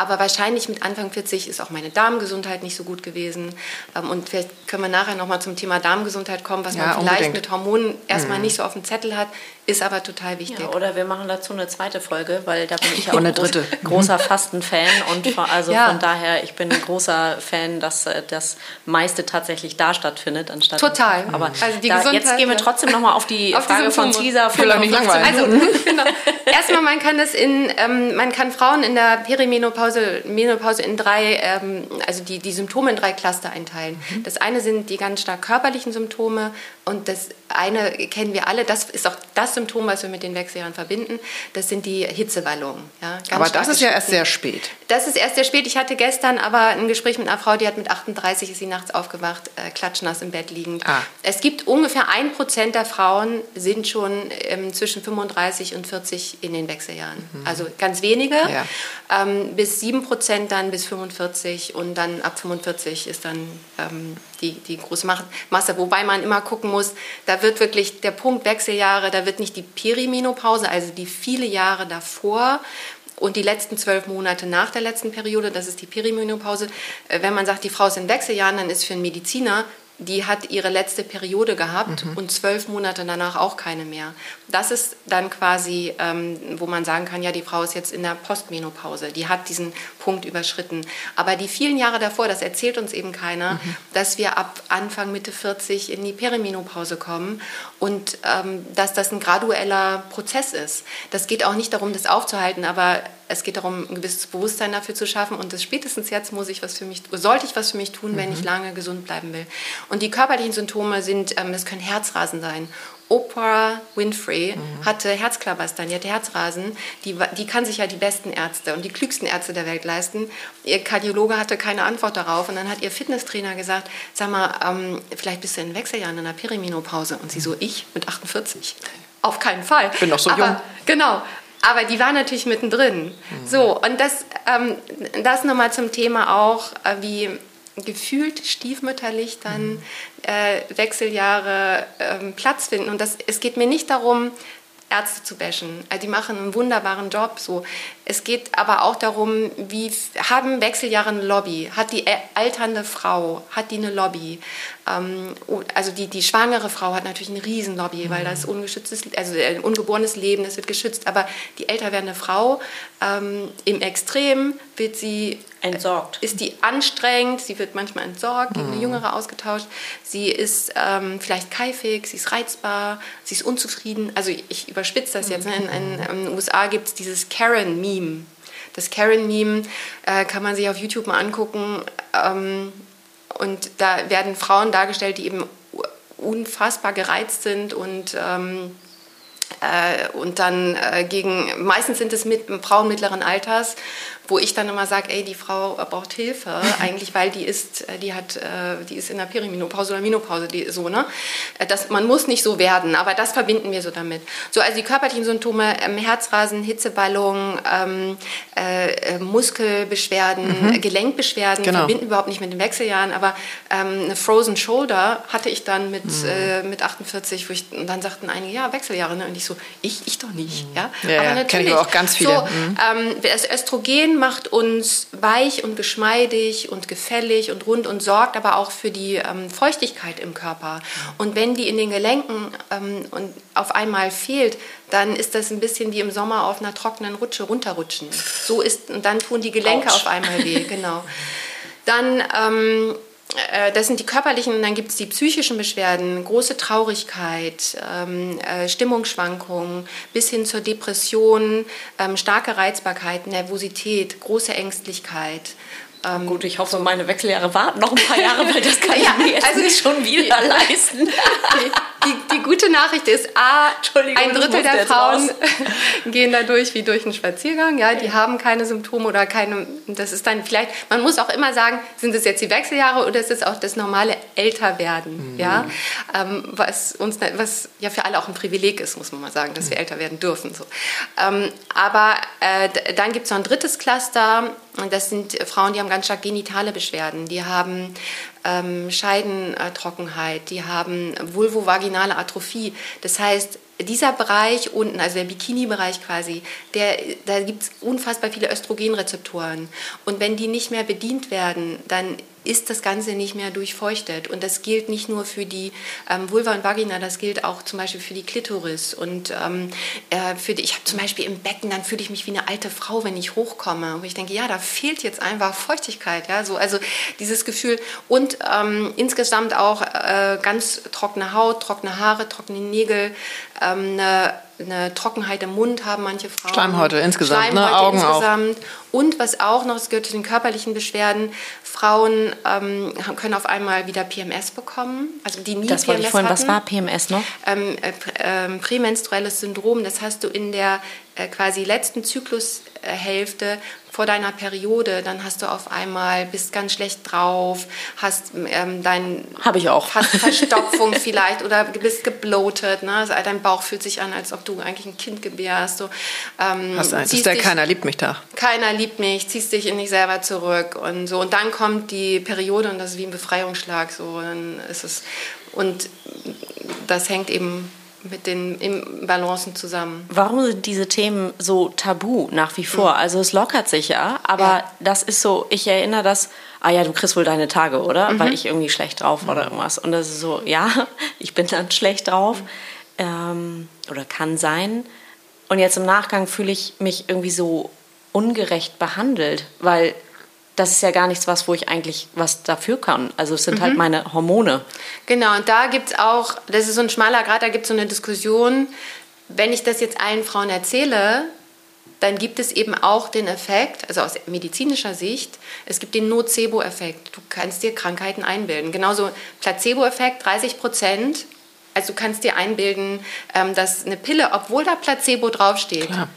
Aber wahrscheinlich mit Anfang 40 ist auch meine Darmgesundheit nicht so gut gewesen. Ähm, und vielleicht können wir nachher nochmal zum Thema Darmgesundheit kommen, was ja, man vielleicht unbedingt. mit Hormonen erstmal mhm. nicht so auf dem Zettel hat, ist aber total wichtig. Ja, oder wir machen dazu eine zweite Folge, weil da bin ich ja auch ein groß, großer Fasten-Fan. Und also ja. von daher, ich bin ein großer Fan, dass äh, das meiste tatsächlich da stattfindet. anstatt Total. Aber also da, jetzt gehen wir trotzdem nochmal auf die auf Frage von Teaser. Für nicht langweilig. Also, genau. Erstmal, man kann das in, ähm, man kann Frauen in der Perimenopause Menopause, Menopause in drei, ähm, also die, die Symptome in drei Cluster einteilen. Mhm. Das eine sind die ganz stark körperlichen Symptome und das eine kennen wir alle, das ist auch das Symptom, was wir mit den Wechseljahren verbinden, das sind die Hitzewallungen. Ja, aber das ist ja erst sehr spät. Das ist erst sehr spät. Ich hatte gestern aber ein Gespräch mit einer Frau, die hat mit 38, ist sie nachts aufgewacht, äh, klatschnass im Bett liegend. Ah. Es gibt ungefähr ein Prozent der Frauen sind schon ähm, zwischen 35 und 40 in den Wechseljahren. Mhm. Also ganz wenige, ja. ähm, bis 7 Prozent dann bis 45 und dann ab 45 ist dann ähm, die, die große Masse. Wobei man immer gucken muss, da wird wirklich der Punkt Wechseljahre, da wird nicht die Perimenopause, also die viele Jahre davor, und die letzten zwölf Monate nach der letzten Periode, das ist die Perimenopause. Äh, wenn man sagt, die Frau ist in Wechseljahren, dann ist für einen Mediziner die hat ihre letzte Periode gehabt mhm. und zwölf Monate danach auch keine mehr. Das ist dann quasi, ähm, wo man sagen kann, ja, die Frau ist jetzt in der Postmenopause, die hat diesen Punkt überschritten. Aber die vielen Jahre davor, das erzählt uns eben keiner, mhm. dass wir ab Anfang, Mitte 40 in die Perimenopause kommen und ähm, dass das ein gradueller Prozess ist. Das geht auch nicht darum, das aufzuhalten, aber es geht darum, ein gewisses Bewusstsein dafür zu schaffen und das spätestens jetzt muss ich was für mich, sollte ich was für mich tun, mhm. wenn ich lange gesund bleiben will. Und die körperlichen Symptome sind, ähm, das können Herzrasen sein. Oprah Winfrey mhm. hatte Herzklabastern, die hatte Herzrasen. Die, die kann sich ja die besten Ärzte und die klügsten Ärzte der Welt leisten. Ihr Kardiologe hatte keine Antwort darauf und dann hat ihr Fitnesstrainer gesagt, sag mal, ähm, vielleicht bist du in Wechseljahren in der Perimenopause. Und sie so, ich mit 48? Auf keinen Fall. Ich bin noch so Aber, jung. Genau. Aber die war natürlich mittendrin. Mhm. So, und das, ähm, das nochmal zum Thema auch, äh, wie gefühlt stiefmütterlich dann äh, Wechseljahre äh, Platz finden. Und das, es geht mir nicht darum, Ärzte zu bashen. Also die machen einen wunderbaren Job. So. Es geht aber auch darum, wie haben Wechseljahre eine Lobby? Hat die alternde Frau, hat die eine Lobby? Ähm, also die, die schwangere Frau hat natürlich eine Riesenlobby, mhm. weil das ungeschütztes, also ein ungeborenes Leben, das wird geschützt. Aber die älter werdende Frau ähm, im Extrem wird sie entsorgt. Ist die anstrengend, sie wird manchmal entsorgt, gegen eine mhm. jüngere ausgetauscht. Sie ist ähm, vielleicht keifig, sie ist reizbar, sie ist unzufrieden. Also ich überspitze das jetzt. Ne? In, in, in den USA gibt es dieses Karen-Meme. Das Karen-Meme äh, kann man sich auf YouTube mal angucken. Ähm, und da werden Frauen dargestellt, die eben unfassbar gereizt sind und ähm, äh, und dann äh, gegen, meistens sind es mit, Frauen mittleren Alters, wo ich dann immer sage, ey, die Frau braucht Hilfe, eigentlich, weil die ist, äh, die hat, äh, die ist in der Perimenopause oder Menopause, die, so, ne? Äh, das, man muss nicht so werden, aber das verbinden wir so damit. So, also die körperlichen Symptome, ähm, Herzrasen, Hitzeballung, ähm, äh, Muskelbeschwerden, mhm. Gelenkbeschwerden, genau. verbinden überhaupt nicht mit den Wechseljahren, aber ähm, eine Frozen Shoulder hatte ich dann mit, mhm. mit 48, wo ich, und dann sagten einige, ja, Wechseljahre, ne? Und ich so, ich, ich doch nicht, mhm. ja? ja aber ja, natürlich. ich auch ganz viele. So, mhm. ähm, das Östrogen macht uns weich und geschmeidig und gefällig und rund und sorgt aber auch für die ähm, Feuchtigkeit im Körper. Und wenn die in den Gelenken ähm, und auf einmal fehlt, dann ist das ein bisschen wie im Sommer auf einer trockenen Rutsche runterrutschen. So ist, und dann tun die Gelenke Ouch. auf einmal weh, genau. Dann ähm, äh, das sind die körperlichen und dann gibt es die psychischen Beschwerden, große Traurigkeit, ähm, äh, Stimmungsschwankungen bis hin zur Depression, ähm, starke Reizbarkeit, Nervosität, große Ängstlichkeit. Ähm, Gut, ich hoffe, meine Wechseljahre warten noch ein paar Jahre, weil das kann ja, ich mir jetzt also nicht schon wieder leisten. Die, die, gute Nachricht ist, A, ein Drittel der Frauen gehen dadurch wie durch einen Spaziergang. Ja, die haben keine Symptome oder keine, das ist dann vielleicht, man muss auch immer sagen, sind es jetzt die Wechseljahre oder ist es auch das normale Älterwerden? Mhm. Ja, ähm, was uns, was ja für alle auch ein Privileg ist, muss man mal sagen, dass wir mhm. älter werden dürfen. So. Ähm, aber äh, dann gibt es noch ein drittes Cluster, das sind Frauen, die haben ganz stark genitale Beschwerden. Die haben ähm, Scheidentrockenheit, die haben vulvovaginale Atrophie. Das heißt, dieser Bereich unten, also der Bikini-Bereich quasi, der, da gibt es unfassbar viele Östrogenrezeptoren. Und wenn die nicht mehr bedient werden, dann ist das Ganze nicht mehr durchfeuchtet. Und das gilt nicht nur für die ähm, Vulva und Vagina, das gilt auch zum Beispiel für die Klitoris. Und ähm, äh, für die, ich habe zum Beispiel im Becken, dann fühle ich mich wie eine alte Frau, wenn ich hochkomme. Und ich denke, ja, da fehlt jetzt einfach Feuchtigkeit. Ja? So, also dieses Gefühl. Und ähm, insgesamt auch äh, ganz trockene Haut, trockene Haare, trockene Nägel, ähm, eine eine Trockenheit im Mund haben manche Frauen. Schleimhäute insgesamt, Schleimhäute ne? Augen insgesamt. Auch. Und was auch noch, es gehört zu den körperlichen Beschwerden, Frauen ähm, können auf einmal wieder PMS bekommen, also die nie das PMS ich vorhin, hatten. Was war PMS noch? Ähm, äh, äh, prämenstruelles Syndrom, das hast du in der äh, quasi letzten Zyklushälfte vor deiner Periode, dann hast du auf einmal, bist ganz schlecht drauf, hast ähm, dein... Habe ich auch. Hast Verstopfung vielleicht oder bist gebloatet, ne? Also dein Bauch fühlt sich an, als ob du eigentlich ein Kind gebärst. So, ähm, hast ein, ist der dich, Keiner liebt mich da. Keiner liebt mich, ziehst dich in dich selber zurück und so. Und dann kommt die Periode und das ist wie ein Befreiungsschlag. So, dann ist es... Und das hängt eben mit den Imbalancen zusammen. Warum sind diese Themen so tabu nach wie vor? Mhm. Also es lockert sich ja, aber ja. das ist so, ich erinnere das, ah ja, du kriegst wohl deine Tage, oder? Mhm. Weil ich irgendwie schlecht drauf war oder irgendwas. Und das ist so, ja, ich bin dann schlecht drauf. Mhm. Ähm, oder kann sein. Und jetzt im Nachgang fühle ich mich irgendwie so ungerecht behandelt, weil das ist ja gar nichts, was, wo ich eigentlich was dafür kann. Also es sind halt mhm. halt meine Hormone. Genau, und da gibt es auch, das ist so ein schmaler Grad, da gibt es so eine Diskussion, wenn ich das jetzt allen Frauen erzähle, dann gibt es eben auch den Effekt, also aus medizinischer Sicht, es gibt den Nocebo-Effekt. Du kannst dir Krankheiten einbilden. Genauso Placebo-Effekt, 30 Prozent. Also du kannst dir einbilden, ähm, dass eine Pille, obwohl da Placebo draufsteht, Klar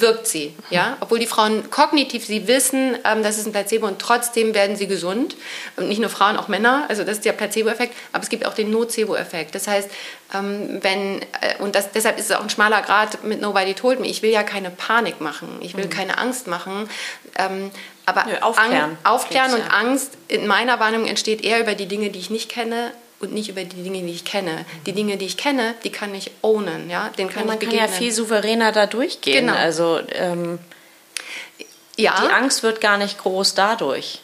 wirkt sie. Ja? Obwohl die Frauen kognitiv, sie wissen, ähm, das ist ein Placebo und trotzdem werden sie gesund. Und nicht nur Frauen, auch Männer. Also das ist der Placebo-Effekt. Aber es gibt auch den Nocebo-Effekt. Das heißt, ähm, wenn, äh, und das, deshalb ist es auch ein schmaler Grad mit Nobody Told Me. Ich will ja keine Panik machen. Ich will mhm. keine Angst machen. Ähm, aber Nö, aufklären, aufklären und. Angst in meiner Wahrnehmung entsteht eher über die Dinge, die ich nicht kenne und nicht über die Dinge, die ich kenne. Die Dinge, die ich kenne, die kann ich ownen, ja, den kann ja, man ich begegnen. kann ja viel souveräner da durchgehen. Genau. Also ähm, ja. die Angst wird gar nicht groß dadurch.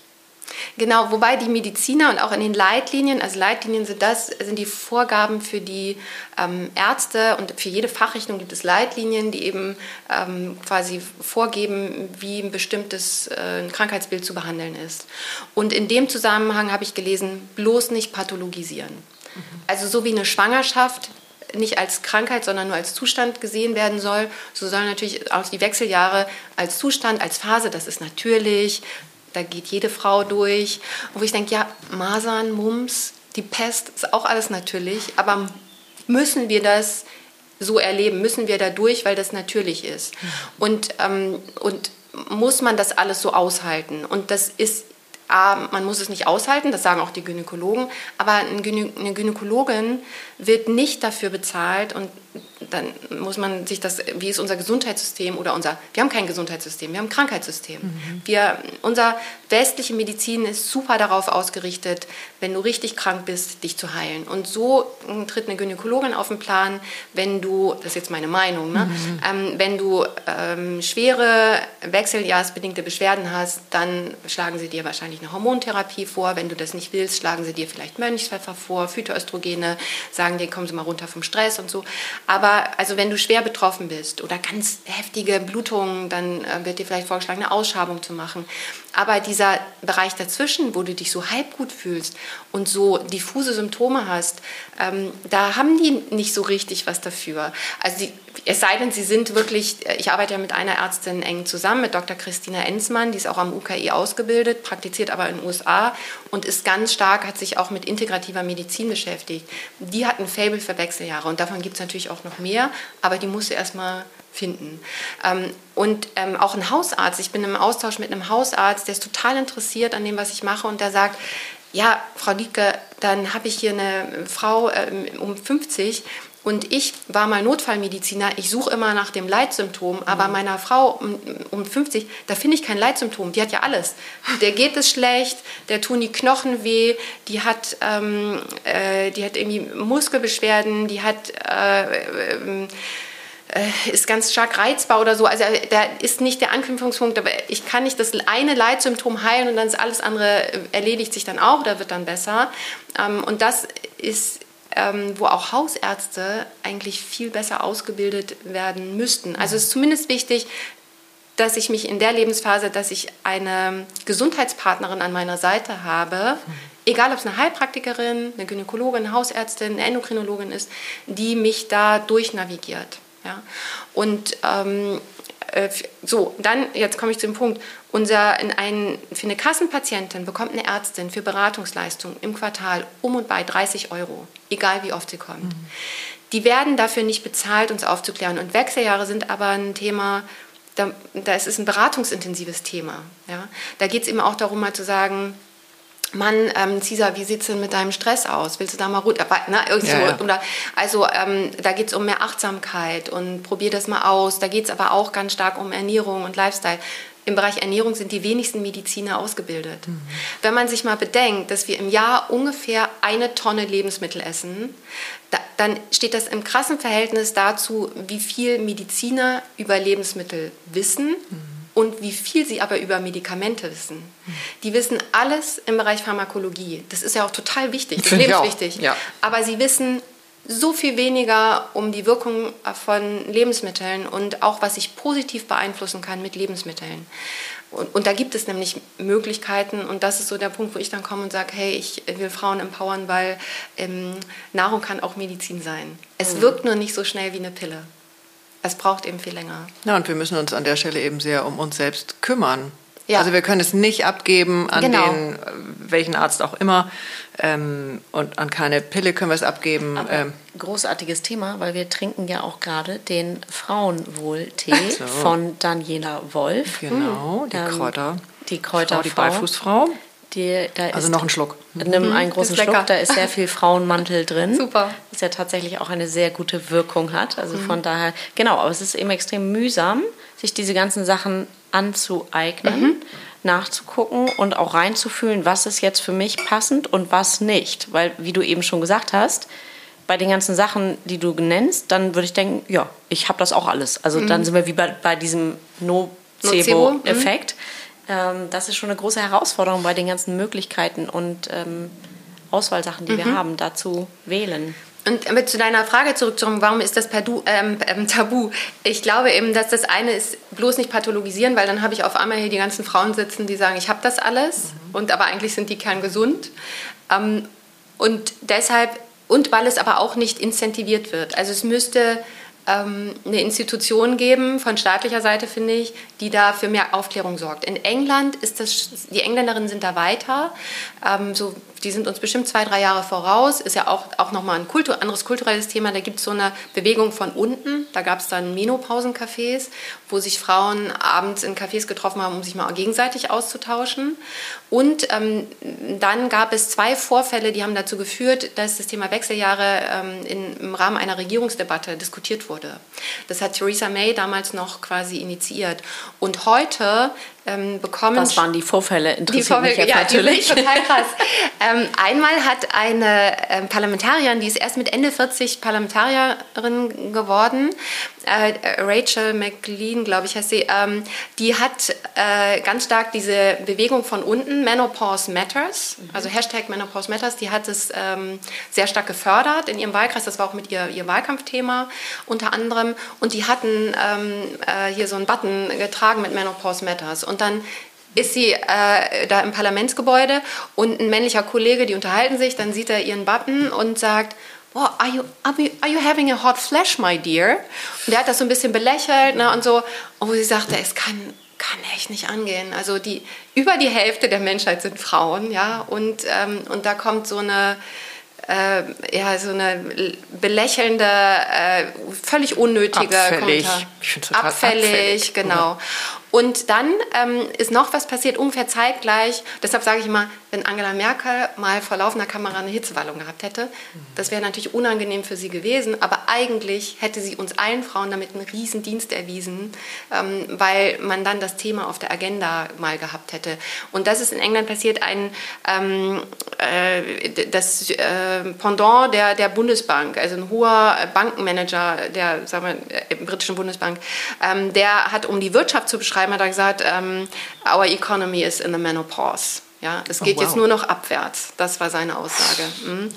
Genau, wobei die Mediziner und auch in den Leitlinien, also Leitlinien sind das, sind die Vorgaben für die ähm, Ärzte und für jede Fachrichtung gibt es Leitlinien, die eben ähm, quasi vorgeben, wie ein bestimmtes äh, Krankheitsbild zu behandeln ist. Und in dem Zusammenhang habe ich gelesen, bloß nicht pathologisieren. Mhm. Also so wie eine Schwangerschaft nicht als Krankheit, sondern nur als Zustand gesehen werden soll. So sollen natürlich auch die Wechseljahre als Zustand, als Phase, das ist natürlich, da geht jede Frau durch. Wo ich denke, ja, Masern, Mumps, die Pest, ist auch alles natürlich, aber müssen wir das so erleben, müssen wir da durch, weil das natürlich ist. Und, ähm, und muss man das alles so aushalten? Und das ist A, man muss es nicht aushalten, das sagen auch die Gynäkologen, aber eine Gynäkologin wird nicht dafür bezahlt und dann muss man sich das, wie ist unser Gesundheitssystem oder unser, wir haben kein Gesundheitssystem, wir haben ein Krankheitssystem. Mhm. Wir, unser westliche Medizin ist super darauf ausgerichtet, wenn du richtig krank bist, dich zu heilen. Und so tritt eine Gynäkologin auf den Plan, wenn du, das ist jetzt meine Meinung, ne? Mhm. Ähm, wenn du ähm, schwere wechseljahrsbedingte Beschwerden hast, dann schlagen sie dir wahrscheinlich eine Hormontherapie vor. Wenn du das nicht willst, schlagen sie dir vielleicht Mönchspfeffer vor, Phytoöstrogene, sagen dir, kommen Sie mal runter vom Stress und so. Aber also wenn du schwer betroffen bist oder ganz heftige Blutungen, dann äh, wird dir vielleicht vorgeschlagen, eine Ausschabung zu machen. Aber dieser Bereich dazwischen, wo du dich so halb gut fühlst und so diffuse Symptome hast, ähm, da haben die nicht so richtig was dafür. Also die, es sei denn, sie sind wirklich, äh, ich arbeite ja mit einer Ärztin eng zusammen, mit Dr. Christina Enzmann, die ist auch am UKI ausgebildet, praktiziert aber in den USA und ist ganz stark, hat sich auch mit integrativer Medizin beschäftigt. Die hat ein Fable für Wechseljahre und davon gibt es natürlich auch noch mehr, aber die musst du erstmal finden. Ähm, und ähm, auch ein Hausarzt, ich bin im Austausch mit einem Hausarzt, der ist total interessiert an dem, was ich mache und der sagt, ja, Frau Liedke, dann habe ich hier eine Frau ähm, um 50 und ich war mal Notfallmediziner, ich suche immer nach dem Leitsymptom, aber mhm. meiner Frau um, um 50, da finde ich kein Leitsymptom, die hat ja alles. Der geht es schlecht, der tun die Knochen weh, die hat, ähm, äh, die hat irgendwie Muskelbeschwerden, die hat... Äh, äh, äh, ist ganz stark reizbar oder so. Also da ist nicht der Anknüpfungspunkt, aber ich kann nicht das eine Leitsymptom heilen und dann ist alles andere äh, erledigt sich dann auch oder wird dann besser. Ähm, und das ist ähm, wo auch Hausärzte eigentlich viel besser ausgebildet werden müssten. Also es ist zumindest wichtig, dass ich mich in der Lebensphase, dass ich eine Gesundheitspartnerin an meiner Seite habe, egal ob es eine Heilpraktikerin, eine Gynäkologin, eine Hausärztin, eine Endokrinologin ist, die mich da durchnavigiert. Ja? Und ähm, äh, so, dann, jetzt komme ich zu dem Punkt. Unser, in ein, für eine Kassenpatientin bekommt eine Ärztin für Beratungsleistung im Quartal um und bei 30 Euro, egal wie oft sie kommt. Mhm. Die werden dafür nicht bezahlt, uns aufzuklären. Und Wechseljahre sind aber ein Thema, da, da ist es ein beratungsintensives Thema. Ja? Da geht es eben auch darum, mal zu sagen, Mann, ähm, Cesar, wie sieht es denn mit deinem Stress aus? Willst du da mal ruhig Ne? Ja, ja. Oder, also ähm, da geht es um mehr Achtsamkeit und probier das mal aus. Da geht es aber auch ganz stark um Ernährung und Lifestyle. Im Bereich Ernährung sind die wenigsten Mediziner ausgebildet. Mhm. Wenn man sich mal bedenkt, dass wir im Jahr ungefähr eine Tonne Lebensmittel essen, da, dann steht das im krassen Verhältnis dazu, wie viel Mediziner über Lebensmittel wissen. Mhm und wie viel sie aber über Medikamente wissen. Die wissen alles im Bereich Pharmakologie. Das ist ja auch total wichtig, das ist lebenswichtig. Ja. Aber sie wissen so viel weniger um die Wirkung von Lebensmitteln und auch, was sich positiv beeinflussen kann mit Lebensmitteln. Und, und, da gibt es nämlich Möglichkeiten und das ist so der Punkt, wo ich dann komme und sage, hey, ich will Frauen empowern, weil ähm, Nahrung kann auch Medizin sein. Es mhm. wirkt nur nicht so schnell wie eine Pille es braucht eben viel länger. Ja, und wir müssen uns an der Stelle eben sehr um uns selbst kümmern. Ja. Also wir können es nicht abgeben an genau. den, welchen Arzt auch immer. Ähm, und an keine Pille können wir es abgeben. Ähm. Großartiges Thema, weil wir trinken ja auch gerade den Frauenwohltee so. von Daniela Wolf. Genau, die ähm, Kräuter. Die Kräuterfrau. Die Beifußfrau. Die, also noch einen Schluck. Nimm einen großen Schluck, da ist sehr viel Frauenmantel drin. Super. Was ja tatsächlich auch eine sehr gute Wirkung hat. Also mhm. von daher, genau, aber es ist eben extrem mühsam, sich diese ganzen Sachen anzueignen, mhm. nachzugucken und auch reinzufühlen, was ist jetzt für mich passend und was nicht. Weil, wie du eben schon gesagt hast, bei den ganzen Sachen, die du nennst, dann würde ich denken, ja, ich habe das auch alles. Also mhm. dann sind wir wie bei, bei diesem Nocebo-Effekt. Mhm ähm, das ist schon eine große Herausforderung bei den ganzen Möglichkeiten und ähm, Auswahlsachen, die mhm. wir haben, dazu wählen. Und mit zu deiner Frage zurückzukommen, warum ist das Perdu, ähm, ähm, Tabu? Ich glaube eben, dass das eine ist, bloß nicht pathologisieren, weil dann habe ich auf einmal hier die ganzen Frauen sitzen, die sagen, ich habe das alles, mhm. und aber eigentlich sind die kerngesund. Ähm, und deshalb, und weil es aber auch nicht incentiviert wird. Also es müsste ähm, eine Institution geben, von staatlicher Seite finde ich, die da für mehr Aufklärung sorgt. In England ist das, die Engländerinnen sind da weiter. Ähm, so, die sind uns bestimmt zwei, drei Jahre voraus. Ist ja auch, auch nochmal ein Kultur, anderes kulturelles Thema. Da gibt es so eine Bewegung von unten. Da gab es dann Menopausencafés, wo sich Frauen abends in Cafés getroffen haben, um sich mal gegenseitig auszutauschen. Und ähm, dann gab es zwei Vorfälle, die haben dazu geführt, dass das Thema Wechseljahre ähm, in, im Rahmen einer Regierungsdebatte diskutiert wurde. Das hat Theresa May damals noch quasi initiiert. Und heute ähm, bekommen. Was waren die Vorfälle? Interessiert die Vorfälle, mich ja, natürlich. Die total krass. ähm, einmal hat eine ähm, Parlamentarierin, die ist erst mit Ende 40 Parlamentarierin geworden, äh, Rachel McLean, glaube ich, heißt sie, ähm, die hat äh, ganz stark diese Bewegung von unten, Menopause Matters, mhm. also Hashtag Menopause Matters, die hat es ähm, sehr stark gefördert in ihrem Wahlkreis. Das war auch mit ihr, ihr Wahlkampfthema unter anderem. Und die hatten ähm, äh, hier so einen Button getragen mit Menopause Matters. Und dann ist sie äh, da im Parlamentsgebäude und ein männlicher Kollege, die unterhalten sich, dann sieht er ihren Button und sagt, oh, are, you, are you having a hot flash, my dear? Und der hat das so ein bisschen belächelt ne, und so, und wo sie sagte, es kann, kann echt nicht angehen. Also die, über die Hälfte der Menschheit sind Frauen, ja, und, ähm, und da kommt so eine äh, ja, so eine belächelnde, äh, völlig unnötige abfällig. Kommentar. Abfällig, abfällig, genau. Und dann ähm, ist noch was passiert, ungefähr zeitgleich. Deshalb sage ich immer, wenn Angela Merkel mal vor laufender Kamera eine Hitzewallung gehabt hätte, das wäre natürlich unangenehm für sie gewesen. Aber eigentlich hätte sie uns allen Frauen damit einen riesen Dienst erwiesen, ähm, weil man dann das Thema auf der Agenda mal gehabt hätte. Und das ist in England passiert, ein, ähm, äh, das äh, Pendant der, der Bundesbank, also ein hoher Bankenmanager der sagen wir, äh, britischen Bundesbank, ähm, der hat, um die Wirtschaft zu beschreiben, schreiben, hat er gesagt, um, our economy is in the menopause. Ja, es oh, geht oh, wow. jetzt nur noch abwärts. Das war seine Aussage. Mhm.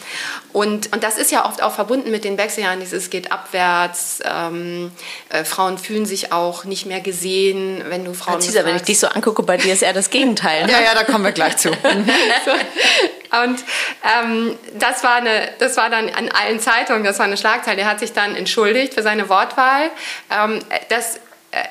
Und, und das ist ja oft auch verbunden mit den Wechseljahren. Dieses geht abwärts. Ähm, äh, Frauen fühlen sich auch nicht mehr gesehen, wenn du Frauen. Cesar, wenn ich dich so angucke, bei dir ist eher das Gegenteil. Ne? ja, ja, da kommen wir gleich zu. so. Und ähm, das, war eine, das war dann an allen Zeitungen, das war eine Schlagzeile. Er hat sich dann entschuldigt für seine Wortwahl. Ähm, das,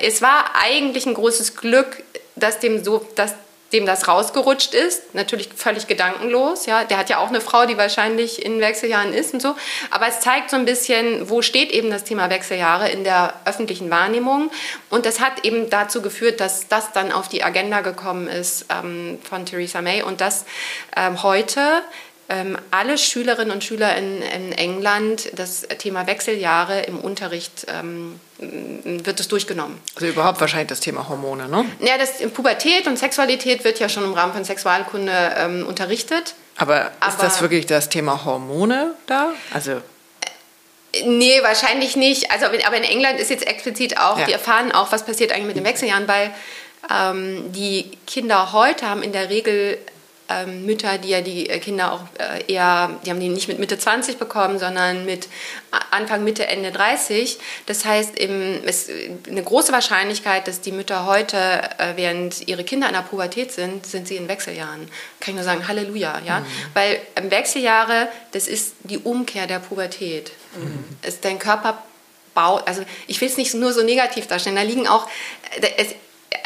es war eigentlich ein großes Glück, dass dem so, dass dem das rausgerutscht ist, natürlich völlig gedankenlos. Ja, der hat ja auch eine Frau, die wahrscheinlich in Wechseljahren ist und so. Aber es zeigt so ein bisschen, wo steht eben das Thema Wechseljahre in der öffentlichen Wahrnehmung. Und das hat eben dazu geführt, dass das dann auf die Agenda gekommen ist ähm, von Theresa May und dass ähm, heute alle Schülerinnen und Schüler in, in, England das Thema Wechseljahre im Unterricht ähm, wird es durchgenommen. Also überhaupt wahrscheinlich das Thema Hormone, ne? Ja, das Pubertät und Sexualität wird ja schon im Rahmen von Sexualkunde ähm, unterrichtet. Aber, Aber ist das wirklich das Thema Hormone da? Also Nee, wahrscheinlich nicht. Also, aber in England ist jetzt explizit auch, ja. die erfahren auch, was passiert eigentlich mit den Wechseljahren, weil ähm, die Kinder heute haben in der Regel ähm, Mütter, die ja die äh, Kinder auch äh, eher, die haben die nicht mit Mitte 20 bekommen, sondern mit Anfang, Mitte, Ende 30. Das heißt, es ist eine große Wahrscheinlichkeit, dass die Mütter heute, äh, während ihre Kinder in der Pubertät sind, sind sie in Wechseljahren. Kann ich nur sagen, Halleluja, ja, mhm. weil Wechseljahre, das ist die Umkehr der Pubertät. Mhm. Es, dein Körper baut, also ich will es nicht nur so negativ darstellen, da liegen auch, es,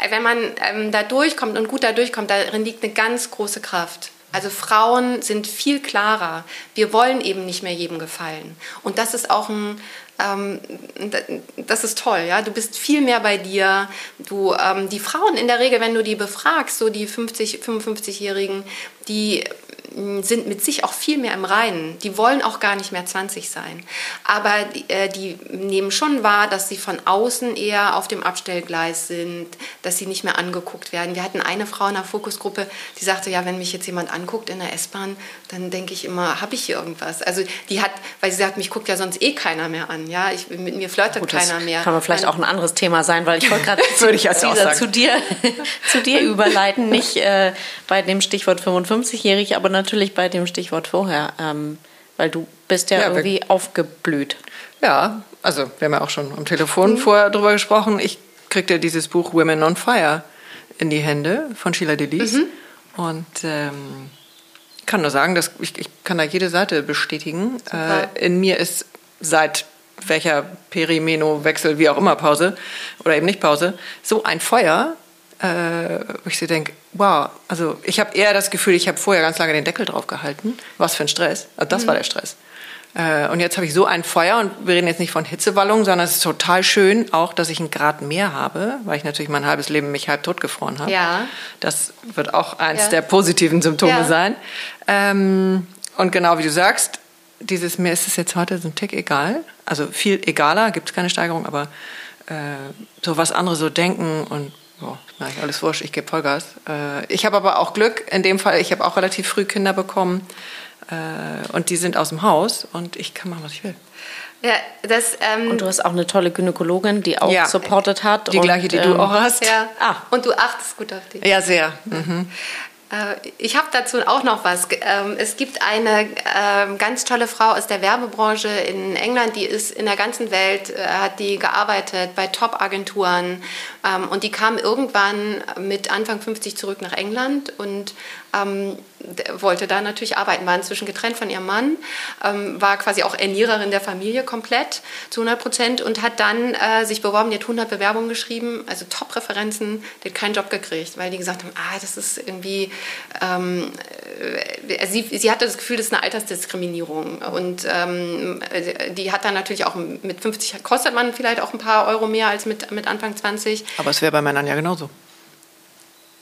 wenn man ähm, da durchkommt und gut da durchkommt, darin liegt eine ganz große Kraft. Also Frauen sind viel klarer. Wir wollen eben nicht mehr jedem gefallen. Und das ist auch ein, ähm, das ist toll, ja. Du bist viel mehr bei dir. Du, ähm, die Frauen in der Regel, wenn du die befragst, so die 50, 55-Jährigen, die sind mit sich auch viel mehr im Reinen. Die wollen auch gar nicht mehr 20 sein. Aber die, äh, die, nehmen schon wahr, dass sie von außen eher auf dem Abstellgleis sind, dass sie nicht mehr angeguckt werden. Wir hatten eine Frau in der Fokusgruppe, die sagte, ja, wenn mich jetzt jemand anguckt in der S-Bahn, dann denke ich immer, habe ich hier irgendwas? Also die hat, weil sie sagt, mich guckt ja sonst eh keiner mehr an. Ja, ich, mit mir flirtet Gut, keiner mehr. Kann man vielleicht Dann, auch ein anderes Thema sein, weil ich wollte gerade zu, zu, dir, zu dir überleiten, nicht äh, bei dem Stichwort 55-jährig, aber natürlich bei dem Stichwort vorher, ähm, weil du bist ja, ja irgendwie aufgeblüht. Ja, also wir haben ja auch schon am Telefon mhm. vorher drüber gesprochen. Ich kriegte dieses Buch Women on Fire in die Hände von Sheila Delis mhm. und ähm, kann nur sagen, dass ich, ich kann da jede Seite bestätigen. Äh, in mir ist seit welcher Perimeno-Wechsel, wie auch immer, Pause oder eben nicht Pause, so ein Feuer, äh, wo ich so denke, wow, also ich habe eher das Gefühl, ich habe vorher ganz lange den Deckel drauf gehalten. Was für ein Stress. Also das mhm. war der Stress. Äh, und jetzt habe ich so ein Feuer und wir reden jetzt nicht von Hitzewallung, sondern es ist total schön auch, dass ich einen Grad mehr habe, weil ich natürlich mein halbes Leben mich halb tot gefroren habe. Ja. Das wird auch eins ja. der positiven Symptome ja. sein. Ähm, und genau wie du sagst, dieses mir ist es jetzt heute so ein Tick egal. Also viel egaler, gibt es keine Steigerung, aber äh, so was andere so denken und boah, na, alles wurscht, ich gebe Vollgas. Äh, ich habe aber auch Glück, in dem Fall, ich habe auch relativ früh Kinder bekommen äh, und die sind aus dem Haus und ich kann machen, was ich will. Ja, das, ähm, und du hast auch eine tolle Gynäkologin, die auch ja, supportet hat. Die und, gleiche, die ähm, du auch hast. Ja. Ah. Und du achtest gut auf die. Ja, sehr. Mhm. Äh, ich habe dazu auch noch was. Ähm, es gibt eine ähm, ganz tolle Frau aus der Werbebranche in England, die ist in der ganzen Welt, äh, hat die gearbeitet bei Top-Agenturen ähm, und die kam irgendwann mit Anfang 50 zurück nach England und wollte da natürlich arbeiten, war inzwischen getrennt von ihrem Mann, ähm, war quasi auch Ernährerin der Familie komplett zu 100 Prozent und hat dann äh, sich beworben, die hat 100 Bewerbungen geschrieben, also Top-Referenzen, die hat keinen Job gekriegt, weil die gesagt haben, ah, das ist irgendwie, ähm, äh, sie, sie hatte das Gefühl, das ist eine Altersdiskriminierung und ähm, die hat dann natürlich auch mit 50, kostet man vielleicht auch ein paar Euro mehr als mit, mit Anfang 20. Aber es wäre bei Männern ja genauso.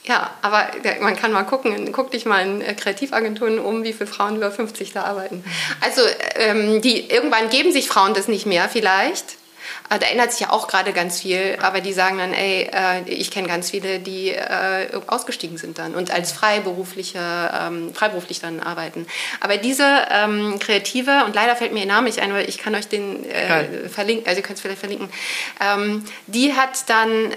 Ja, aber man kann mal gucken, guck dich mal in äh, Kreativagenturen um, wie viele Frauen über 50 da arbeiten. Also ähm, die, irgendwann geben sich Frauen das nicht mehr vielleicht. Äh, da ändert sich ja auch gerade ganz viel, aber die sagen dann, ey, äh, ich kenne ganz viele, die äh, ausgestiegen sind dann und als freiberufliche, ähm, freiberuflich dann arbeiten. Aber diese ähm, Kreative, und leider fällt mir ihr Name nicht ein, weil ich kann euch den äh, verlinken, also ihr könnt es vielleicht verlinken, ähm, die hat dann,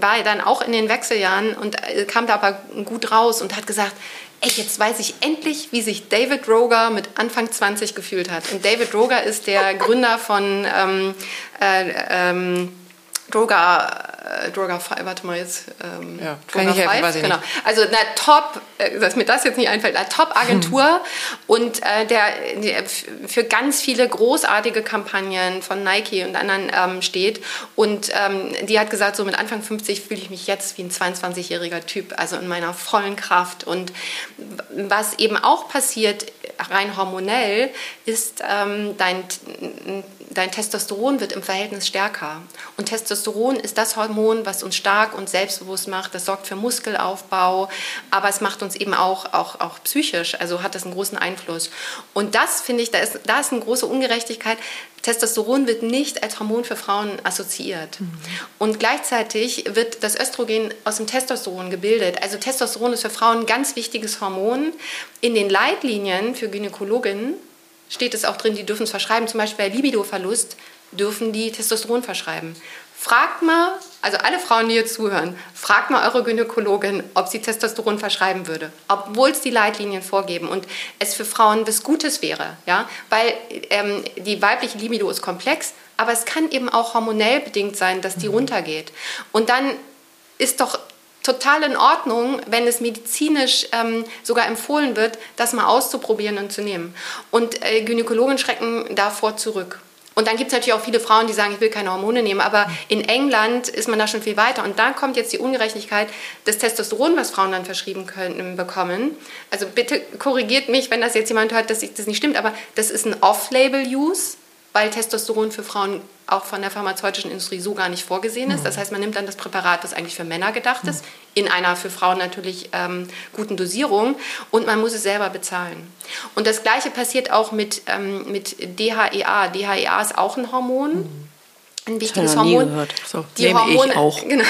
war dann auch in den Wechseljahren und kam da aber gut raus und hat gesagt, ey, jetzt weiß ich endlich, wie sich David Roger mit Anfang 20 gefühlt hat. Und David Roger ist der Gründer von ähm, äh, ähm, Droga, äh, Droga 5, warte mal jetzt. Ähm, ja, kann ich helfen, weiß ich genau. Nicht. Also eine Top, äh, dass mir das jetzt nicht einfällt, eine Top-Agentur hm. und äh, der, der, für ganz viele großartige Kampagnen von Nike und anderen ähm, steht. Und ähm, die hat gesagt, so mit Anfang 50 fühle ich mich jetzt wie ein 22-jähriger Typ, also in meiner vollen Kraft. Und was eben auch passiert, rein hormonell, ist ähm, dein dein Testosteron wird im Verhältnis stärker. Und Testosteron ist das Hormon, was uns stark und selbstbewusst macht. Das sorgt für Muskelaufbau, aber es macht uns eben auch, auch, auch psychisch, also hat das einen großen Einfluss. Und das finde ich, da ist, da ist eine große Ungerechtigkeit. Testosteron wird nicht als Hormon für Frauen assoziiert. Mhm. Und gleichzeitig wird das Östrogen aus dem Testosteron gebildet. Also Testosteron ist für Frauen ein ganz wichtiges Hormon. In den Leitlinien für Gynäkologinnen steht es auch drin, die dürfen es verschreiben. Zum Beispiel bei Libidoverlust dürfen die Testosteron verschreiben. Fragt mal, also alle Frauen, die jetzt zuhören, fragt mal eure Gynäkologin, ob sie Testosteron verschreiben würde, obwohl es die Leitlinien vorgeben und es für Frauen was Gutes wäre, ja, weil ähm, die weibliche Libido ist komplex, aber es kann eben auch hormonell bedingt sein, dass die runtergeht. Und dann ist doch total in Ordnung, wenn es medizinisch ähm, sogar empfohlen wird, das mal auszuprobieren und zu nehmen. Und äh, Gynäkologen schrecken davor zurück. Und dann gibt es natürlich auch viele Frauen, die sagen, ich will keine Hormone nehmen. Aber in England ist man da schon viel weiter. Und dann kommt jetzt die Ungerechtigkeit des Testosteron, was Frauen dann verschrieben können, bekommen. Also bitte korrigiert mich, wenn das jetzt jemand hört, dass das nicht stimmt. Aber das ist ein Off-Label-Use weil Testosteron für Frauen auch von der pharmazeutischen Industrie so gar nicht vorgesehen ist. Das heißt, man nimmt dann das Präparat, das eigentlich für Männer gedacht ist, in einer für Frauen natürlich ähm, guten Dosierung und man muss es selber bezahlen. Und das Gleiche passiert auch mit, ähm, mit DHEA. DHEA ist auch ein Hormon ein wichtiges ich Hormon. So, die, Hormone, Genau,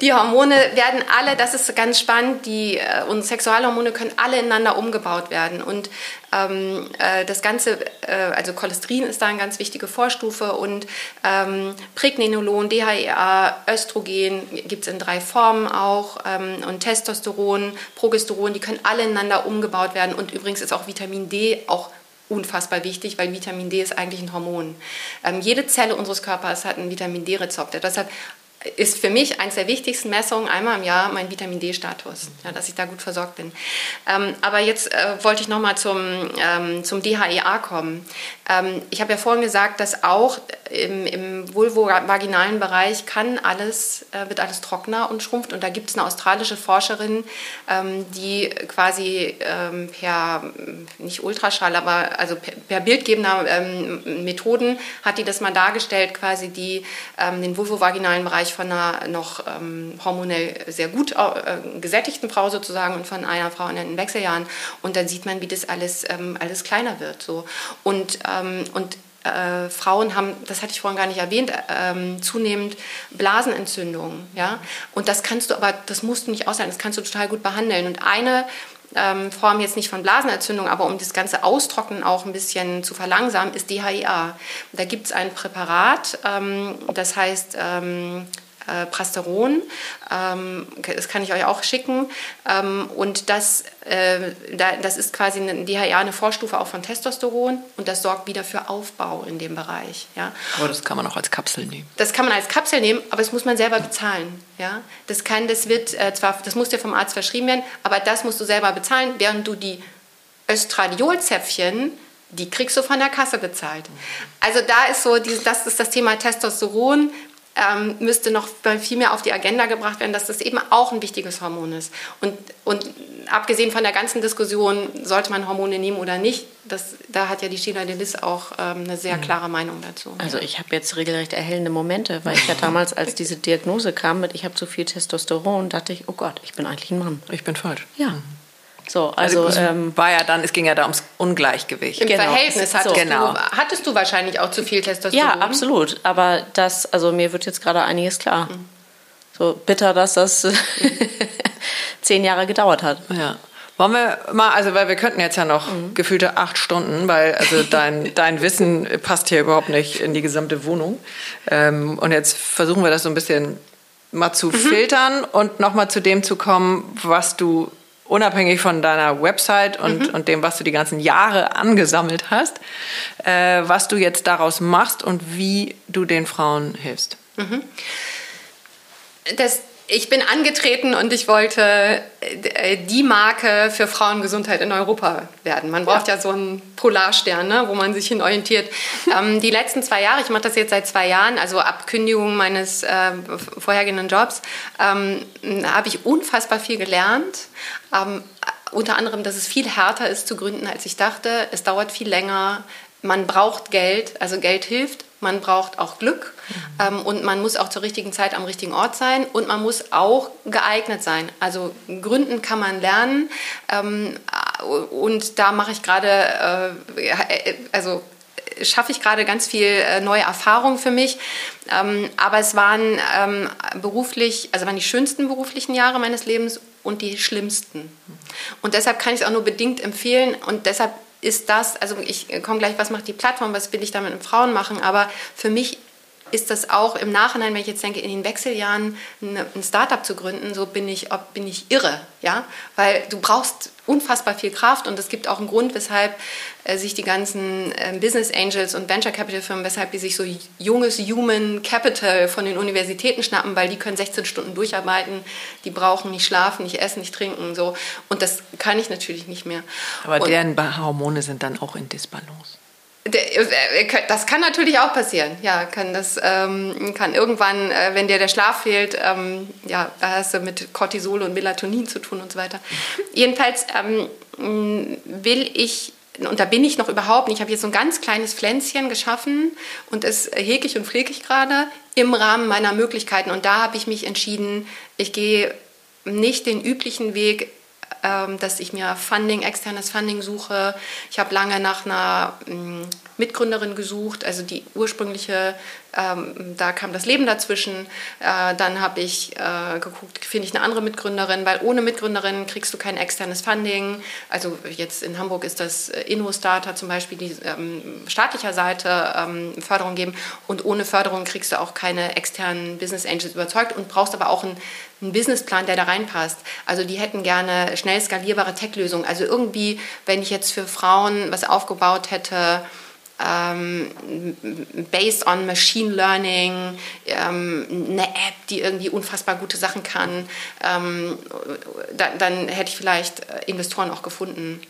die Hormone werden alle, das ist ganz spannend, die, äh, unsere Sexualhormone können alle ineinander umgebaut werden. Und ähm, äh, das Ganze, äh, also Cholesterin ist da eine ganz wichtige Vorstufe und ähm, Pregnenolon, DHEA, Östrogen gibt es in drei Formen auch ähm, und Testosteron, Progesteron, die können alle ineinander umgebaut werden. Und übrigens ist auch Vitamin D auch unfassbar wichtig, weil Vitamin D ist eigentlich ein Hormon. Ähm, jede Zelle unseres Körpers hat einen Vitamin D-Rezeptor. Deshalb ist für mich eines der wichtigsten Messungen einmal im Jahr mein Vitamin D-Status, ja, dass ich da gut versorgt bin. Ähm, aber jetzt äh, wollte ich nochmal zum, ähm, zum DHEA kommen. Ähm, ich habe ja vorhin gesagt, dass auch im, im vulvovaginalen Bereich kann alles, äh, wird alles trockener und schrumpft. Und da gibt es eine australische Forscherin, ähm, die quasi ähm, per, nicht Ultraschall, aber also per, per bildgebender Methoden hat die das mal dargestellt, quasi die den vulvovaginalen Bereich von einer noch hormonell sehr gut äh, gesättigten Frau sozusagen und von einer Frau in den Wechseljahren. Und dann sieht man, wie das alles, alles kleiner wird. So. Und ähm, und äh, Frauen haben, das hatte ich vorhin gar nicht erwähnt, ähm, zunehmend Blasenentzündungen. Ja? Und das kannst du aber, das musst du nicht aushalten, das kannst du total gut behandeln. Und eine ähm, Form jetzt nicht von Blasenentzündung, aber um das ganze Austrocknen auch ein bisschen zu verlangsamen, ist DHEA. Da gibt es ein Präparat, ähm, das heißt ähm, äh, Prasteron. Ähm, das kann ich euch auch schicken. Ähm, und das, äh, da, das ist quasi eine DHA, eine Vorstufe auch von Testosteron und das sorgt wieder für Aufbau in dem Bereich. Ja. Aber das kann man auch als Kapsel nehmen. Das kann man als Kapsel nehmen, aber das muss man selber bezahlen. Ja. Das, kann, das, wird äh, zwar, das muss dir vom Arzt verschrieben werden, aber das musst du selber bezahlen, während du die Östradiolzäpfchen die kriegst du von der Kasse bezahlt. Also da ist so, das ist das Thema Testosteron, ähm, müsste noch viel mehr auf die Agenda gebracht werden, dass das eben auch ein wichtiges Hormon ist. Und, und abgesehen von der ganzen Diskussion, sollte man Hormone nehmen oder nicht, das, da hat ja die Sheila Delis auch ähm, eine sehr mhm. klare Meinung dazu. Also ich habe jetzt regelrecht erhellende Momente, weil ich ja damals, als diese Diagnose kam mit, ich habe zu viel Testosteron, dachte ich, oh Gott, ich bin eigentlich ein Mann. Ich bin falsch. Ja. So, also, also ähm, war ja dann, es ging ja da ums Ungleichgewicht. Im genau. Verhältnis hattest, so. genau. du, hattest du wahrscheinlich auch zu viel Testosteron. Ja, absolut. Aber das, also mir wird jetzt gerade einiges klar. Mhm. So bitter, dass das zehn Jahre gedauert hat. Ja. Wollen wir mal, also weil wir könnten jetzt ja noch mhm. gefühlte acht Stunden, weil also dein, dein Wissen passt hier überhaupt nicht in die gesamte Wohnung. Ähm, und jetzt versuchen wir das so ein bisschen mal zu mhm. filtern und nochmal zu dem zu kommen, was du unabhängig von deiner Website und, mhm. und dem, was du die ganzen Jahre angesammelt hast, äh, was du jetzt daraus machst und wie du den Frauen hilfst. Mhm. Das ich bin angetreten und ich wollte äh, die Marke für Frauengesundheit in Europa werden. Man braucht ja, ja so einen Polarstern, ne, wo man sich hin orientiert. ähm, die letzten zwei Jahre, ich mache das jetzt seit zwei Jahren, also ab Kündigung meines äh, vorhergehenden Jobs, ähm, habe ich unfassbar viel gelernt. Ähm, unter anderem, dass es viel härter ist zu gründen, als ich dachte. Es dauert viel länger. Man braucht Geld, also Geld hilft man braucht auch Glück mhm. ähm, und man muss auch zur richtigen Zeit am richtigen Ort sein und man muss auch geeignet sein. Also gründen kann man lernen ähm, und da mache ich gerade, äh, also schaffe ich gerade ganz viel äh, neue Erfahrung für mich. Ähm, aber es waren ähm, beruflich, also waren die schönsten beruflichen Jahre meines Lebens und die schlimmsten. Und deshalb kann ich es auch nur bedingt empfehlen und deshalb ist das, also ich komme gleich, was macht die Plattform, was will ich damit mit Frauen machen, aber für mich ist das auch im Nachhinein, wenn ich jetzt denke, in den Wechseljahren ein Startup zu gründen, so bin ich, bin ich irre, ja, weil du brauchst unfassbar viel Kraft und es gibt auch einen Grund, weshalb äh, sich die ganzen äh, Business Angels und Venture Capital Firmen, weshalb die sich so junges Human Capital von den Universitäten schnappen, weil die können 16 Stunden durcharbeiten, die brauchen nicht schlafen, nicht essen, nicht trinken, so und das kann ich natürlich nicht mehr. Aber und, deren Hormone sind dann auch in Disbalance. Äh, das kann natürlich auch passieren. Ja, kann das ähm, kann irgendwann, äh, wenn dir der Schlaf fehlt, ähm, ja, da hast du mit Cortisol und Melatonin zu tun und so weiter. Jedenfalls ähm, will ich und da bin ich noch überhaupt nicht. Ich habe jetzt so ein ganz kleines Pflänzchen geschaffen und es hege ich und pflege ich gerade im Rahmen meiner Möglichkeiten. Und da habe ich mich entschieden, ich gehe nicht den üblichen Weg dass ich mir Funding, externes Funding suche. Ich habe lange nach einer mm, Mitgründerin gesucht, also die ursprüngliche, ähm, da kam das Leben dazwischen. Äh, dann habe ich äh, geguckt, finde ich eine andere Mitgründerin, weil ohne Mitgründerin kriegst du kein externes Funding. Also jetzt in Hamburg ist das äh, InnoStarter zum Beispiel, die ähm, staatlicher Seite ähm, Förderung geben. Und ohne Förderung kriegst du auch keine externen Business Angels überzeugt und brauchst aber auch einen, einen Businessplan, der da reinpasst. Also die hätten gerne schnell skalierbare Tech-Lösungen. Also irgendwie, wenn ich jetzt für Frauen was aufgebaut hätte, ähm, based on Machine Learning, ähm, eine App, die irgendwie unfassbar gute Sachen kann, ähm, da, dann hätte ich vielleicht äh, Investoren auch gefunden.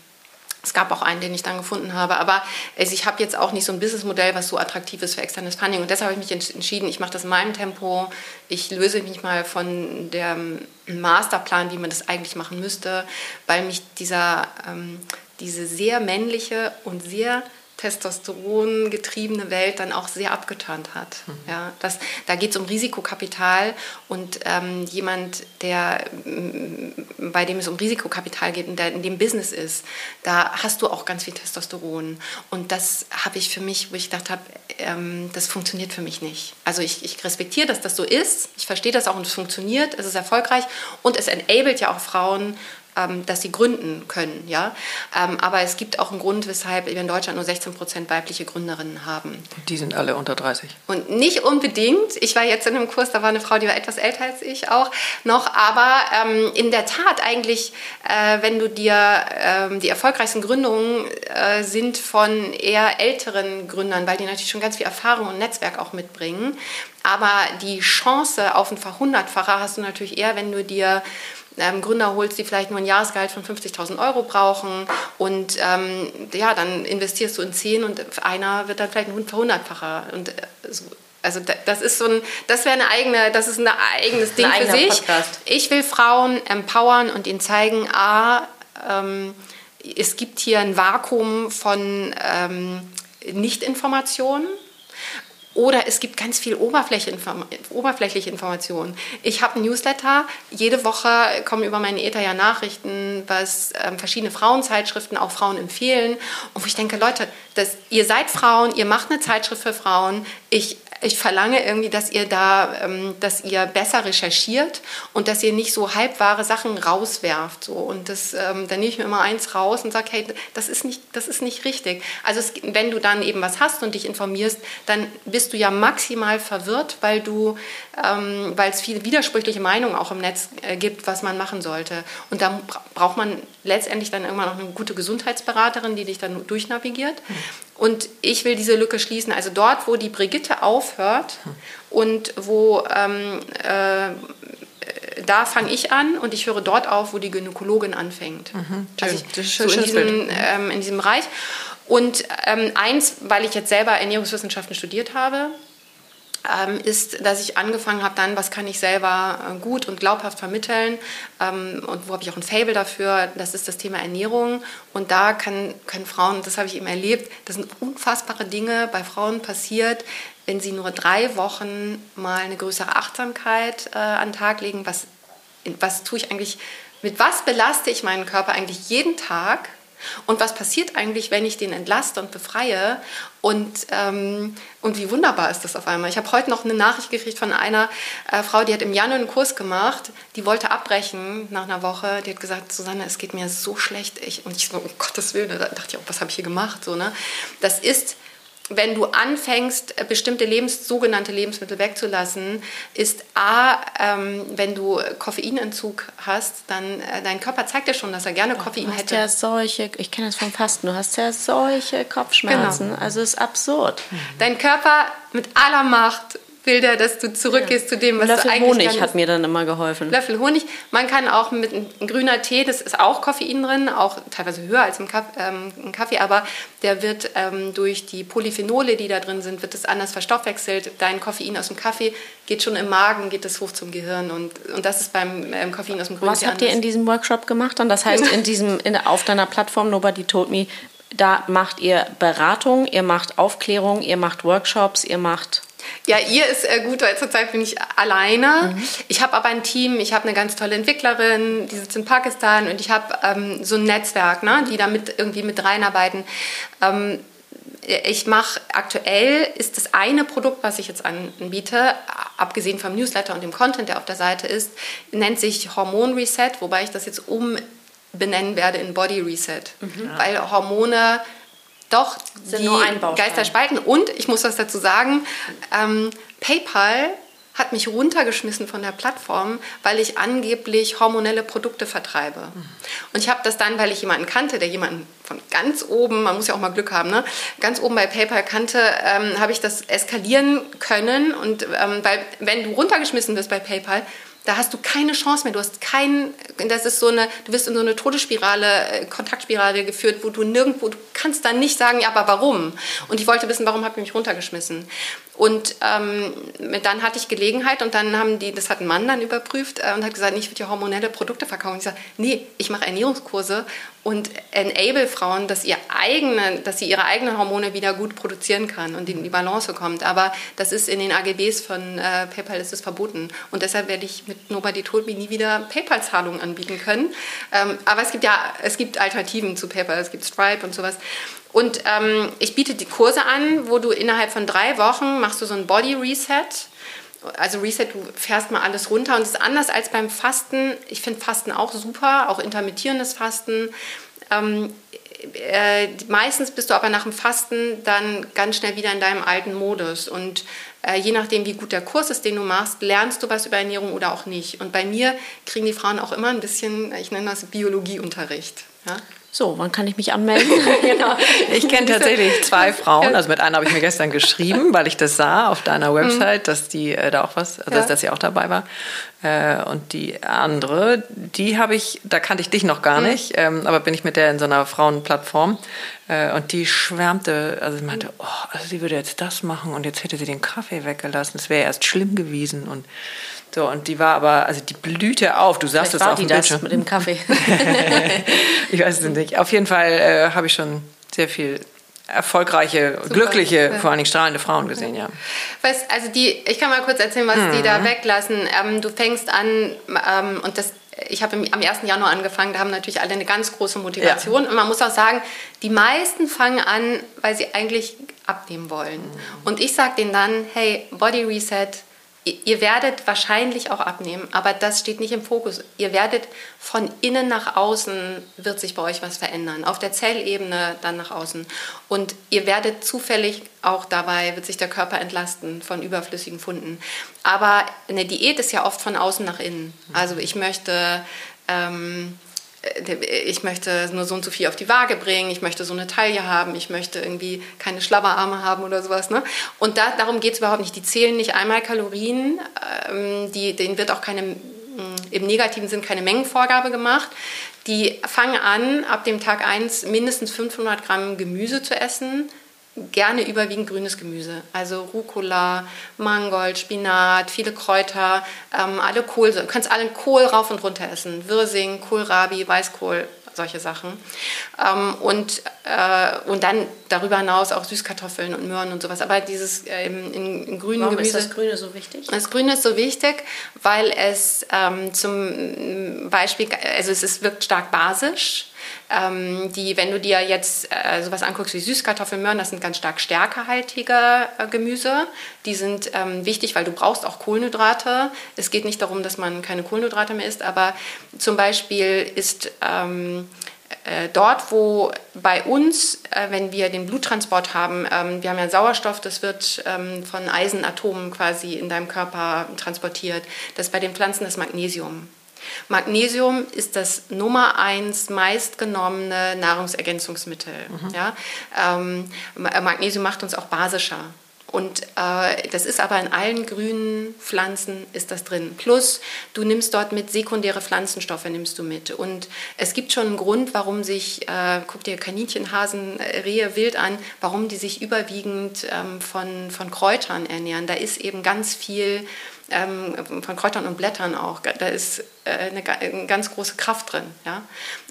Es gab auch einen, den ich dann gefunden habe. Aber also ich habe jetzt auch nicht so ein Businessmodell, was so attraktiv ist für externes Funding. Und deshalb habe ich mich entschieden, ich mache das in meinem Tempo. Ich löse mich mal von dem Masterplan, wie man das eigentlich machen müsste, weil mich dieser, ähm, diese sehr männliche und sehr Testosteron getriebene Welt dann auch sehr abgeturnt hat. Mhm. Ja, das, da geht es um Risikokapital und ähm, jemand, der, bei dem es um Risikokapital geht und der in dem Business ist, da hast du auch ganz viel Testosteron. Und das habe ich für mich, wo ich gedacht habe, ähm, das funktioniert für mich nicht. Also ich, ich respektiere, dass das so ist. Ich verstehe das auch und es funktioniert, es ist erfolgreich und es enabled ja auch Frauen, dass sie gründen können. Ja? Ähm, aber es gibt auch einen Grund, weshalb wir in Deutschland nur 16 Prozent weibliche Gründerinnen haben. Die sind alle unter 30. Und nicht unbedingt. Ich war jetzt in einem Kurs, da war eine Frau, die war etwas älter als ich auch noch. Aber ähm, in der Tat eigentlich, äh, wenn du dir ähm, die erfolgreichsten Gründungen äh, sind von eher älteren Gründern, weil die natürlich schon ganz viel Erfahrung und Netzwerk auch mitbringen. Aber die Chance auf ein Verhundertfacher hast du natürlich eher, wenn du dir ähm, Gründer holst, die vielleicht nur ein Jahresgehalt von 50.000 Euro brauchen und ähm, ja, dann investierst du in zehn und einer wird dann vielleicht ein verhundertfacher und äh, so. Also das ist so ein, das wäre eine eigene, das ist ein eigenes Ding ein für sich. Podcast. Ich will Frauen empowern und ihnen zeigen, a, ähm, es gibt hier ein Vakuum von ähm, Nichtinformationen oder es gibt ganz viel oberflächliche Informationen. Ich habe ein Newsletter. Jede Woche kommen über meine Ether ja Nachrichten, was ähm, verschiedene Frauenzeitschriften auch Frauen empfehlen. Und wo ich denke, Leute, das, ihr seid Frauen, ihr macht eine Zeitschrift für Frauen. Ich ich verlange irgendwie, dass ihr da, ähm, dass ihr besser recherchiert und dass ihr nicht so halbwahre Sachen rauswerft. So. Und das, ähm, dann nehme ich mir immer eins raus und sage, hey, das ist nicht, das ist nicht richtig. Also es, wenn du dann eben was hast und dich informierst, dann bist du ja maximal verwirrt, weil du, ähm, weil es viele widersprüchliche Meinungen auch im Netz äh, gibt, was man machen sollte. Und da braucht man letztendlich dann irgendwann noch eine gute Gesundheitsberaterin, die dich dann durchnavigiert. Und ich will diese Lücke schließen. Also dort, wo die Brigitte aufhört und wo ähm, äh, da fange ich an und ich höre dort auf, wo die Gynäkologin anfängt. Mhm, also ich, das ist so in, diesem, ähm, in diesem Bereich. Und ähm, eins, weil ich jetzt selber Ernährungswissenschaften studiert habe, ist, dass ich angefangen habe, dann, was kann ich selber äh, gut und glaubhaft vermitteln ähm, und wo habe ich auch ein Fable dafür, das ist das Thema Ernährung. Und da kann, können Frauen, das habe ich eben erlebt, das sind unfassbare Dinge bei Frauen passiert, wenn sie nur drei Wochen mal eine größere Achtsamkeit äh, an den Tag legen, was, was tue ich eigentlich, mit was belaste ich meinen Körper eigentlich jeden Tag und was passiert eigentlich, wenn ich den entlaste und befreie? Und, ähm, und wie wunderbar ist das auf einmal? Ich habe heute noch eine Nachricht gekriegt von einer äh, Frau, die hat im Januar einen Kurs gemacht, die wollte abbrechen nach einer Woche. Die hat gesagt, Susanne, es geht mir so schlecht. Ich, und ich so, um Gottes Willen, da dachte ich auch, was habe ich hier gemacht? So, ne? Das ist wenn du anfängst, bestimmte Lebens, sogenannte Lebensmittel wegzulassen, ist A, ähm, wenn du Koffeinentzug hast, dann äh, dein Körper zeigt dir schon, dass er gerne Koffein du hast hätte. Ja solche, ich kenne das vom Fasten, du hast ja solche Kopfschmerzen. Genau. Also ist absurd. Dein Körper mit aller Macht will der, dass du zurückgehst ja. zu dem, was Löffel du eigentlich Honig kannst. hat mir dann immer geholfen. Löffel Honig. Man kann auch mit einem grüner Tee, das ist auch Koffein drin, auch teilweise höher als im ähm, Kaffee, aber der wird ähm, durch die Polyphenole, die da drin sind, wird es anders verstoffwechselt. Dein Koffein aus dem Kaffee geht schon im Magen, geht es hoch zum Gehirn und, und das ist beim ähm, Koffein aus dem grünen Was Tee habt ihr in diesem Workshop gemacht dann? Das heißt, in diesem, in, auf deiner Plattform Nobody Told Me, da macht ihr Beratung, ihr macht Aufklärung, ihr macht Workshops, ihr macht ja, ihr ist äh, gut, weil zurzeit bin ich alleine. Mhm. Ich habe aber ein Team, ich habe eine ganz tolle Entwicklerin, die sitzt in Pakistan und ich habe ähm, so ein Netzwerk, ne, die da mit, irgendwie mit reinarbeiten. Ähm, ich mache aktuell ist das eine Produkt, was ich jetzt anbiete, abgesehen vom Newsletter und dem Content, der auf der Seite ist, nennt sich Hormon Reset, wobei ich das jetzt umbenennen werde in Body Reset, mhm. weil Hormone doch Sind die Geister spalten. Und ich muss was dazu sagen, ähm, PayPal hat mich runtergeschmissen von der Plattform, weil ich angeblich hormonelle Produkte vertreibe. Mhm. Und ich habe das dann, weil ich jemanden kannte, der jemanden von ganz oben, man muss ja auch mal Glück haben, ne, ganz oben bei PayPal kannte, ähm, habe ich das eskalieren können. Und ähm, weil, wenn du runtergeschmissen wirst bei PayPal, da hast du keine Chance mehr. Du hast keinen, das ist so eine, du wirst in so eine Todesspirale, äh, Kontaktspirale geführt, wo du nirgendwo, du kannst dann nicht sagen, ja, aber warum? Und ich wollte wissen, warum habt ihr mich runtergeschmissen? Und ähm, dann hatte ich Gelegenheit und dann haben die, das hat ein Mann dann überprüft äh, und hat gesagt, ich würde ja hormonelle Produkte verkaufen. Ich sage, nee, ich mache Ernährungskurse und enable Frauen, dass, ihr eigene, dass sie ihre eigenen Hormone wieder gut produzieren kann und in die Balance kommt. Aber das ist in den AGBs von äh, PayPal ist es verboten. Und deshalb werde ich mit Nobody Told Me nie wieder PayPal-Zahlungen anbieten können. Ähm, aber es gibt ja, es gibt Alternativen zu PayPal, es gibt Stripe und sowas. Und ähm, ich biete die Kurse an, wo du innerhalb von drei Wochen machst du so ein Body Reset. Also Reset, du fährst mal alles runter und es ist anders als beim Fasten. Ich finde Fasten auch super, auch intermittierendes Fasten. Ähm, äh, meistens bist du aber nach dem Fasten dann ganz schnell wieder in deinem alten Modus. Und äh, je nachdem, wie gut der Kurs ist, den du machst, lernst du was über Ernährung oder auch nicht. Und bei mir kriegen die Frauen auch immer ein bisschen, ich nenne das Biologieunterricht. Ja? So, wann kann ich mich anmelden? genau. Ich kenne tatsächlich zwei Frauen. Also mit einer habe ich mir gestern geschrieben, weil ich das sah auf deiner Website, dass die äh, da auch was, also ja. dass sie auch dabei war. Äh, und die andere, die habe ich, da kannte ich dich noch gar mhm. nicht, ähm, aber bin ich mit der in so einer Frauenplattform. Äh, und die schwärmte, also sie meinte, oh, also sie würde jetzt das machen und jetzt hätte sie den Kaffee weggelassen. Das wäre erst schlimm gewesen und so, und die war aber, also die blühte auf. Du sagst es auf dem Bildschirm. mit dem Kaffee. ich weiß es nicht. Auf jeden Fall äh, habe ich schon sehr viel erfolgreiche, Super. glückliche, ja. vor allen Dingen strahlende Frauen gesehen, ja. Weißt, also die, ich kann mal kurz erzählen, was mhm. die da weglassen. Ähm, du fängst an ähm, und das ich habe am 1. Januar angefangen, da haben natürlich alle eine ganz große Motivation. Ja. Und man muss auch sagen, die meisten fangen an, weil sie eigentlich abnehmen wollen. Mhm. Und ich sage denen dann, hey, Body Reset, Ihr werdet wahrscheinlich auch abnehmen, aber das steht nicht im Fokus. Ihr werdet von innen nach außen, wird sich bei euch was verändern. Auf der Zellebene dann nach außen. Und ihr werdet zufällig auch dabei, wird sich der Körper entlasten von überflüssigen Funden. Aber eine Diät ist ja oft von außen nach innen. Also ich möchte... Ähm, äh, ich möchte nur so und so viel auf die Waage bringen, ich möchte so eine Taille haben, ich möchte irgendwie keine Schlabberarme haben oder sowas. Ne? Und da, darum geht es überhaupt nicht. Die zählen nicht einmal Kalorien, ähm, die, denen wird auch keine, im negativen Sinn keine Mengenvorgabe gemacht. Die fangen an, ab dem Tag 1 mindestens 500 Gramm Gemüse zu essen, gerne überwiegend grünes Gemüse. Also Rucola, Mangold, Spinat, viele Kräuter, ähm, alle Kohl. Du kannst allen Kohl rauf und runter essen. Wirsing, Kohlrabi, Weißkohl, solche Sachen. Ähm, und, äh, und dann darüber hinaus auch Süßkartoffeln und Möhren und sowas. Aber dieses äh, in, in grünen Warum Gemüse. ist das Grüne so wichtig? Das Grüne ist so wichtig, weil es ähm, zum Beispiel, also es ist, wirkt stark basisch. Ähm, die, wenn du dir jetzt äh, sowas anguckst wie Süßkartoffeln, Möhren, das sind ganz stark stärkehaltige äh, Gemüse. Die sind ähm, wichtig, weil du brauchst auch Kohlenhydrate. Es geht nicht darum, dass man keine Kohlenhydrate mehr isst, aber zum Beispiel ist ähm, äh, dort, wo bei uns, äh, wenn wir den Bluttransport haben, ähm, wir haben ja Sauerstoff, das wird ähm, von Eisenatomen quasi in deinem Körper transportiert. Das ist bei den Pflanzen das Magnesium. Magnesium ist das Nummer eins meistgenommene Nahrungsergänzungsmittel. Mhm. Ja? Ähm, Magnesium macht uns auch basischer. Und äh, das ist aber in allen grünen Pflanzen ist das drin. Plus, du nimmst dort mit sekundäre Pflanzenstoffe, nimmst du mit. Und es gibt schon einen Grund, warum sich, äh, guck dir Kaninchen, Hasen, äh, Rehe, Wild an, warum die sich überwiegend ähm, von, von Kräutern ernähren. Da ist eben ganz viel ähm, von Kräutern und Blättern auch. Da ist äh, eine, eine, ganz große Kraft drin. Ja?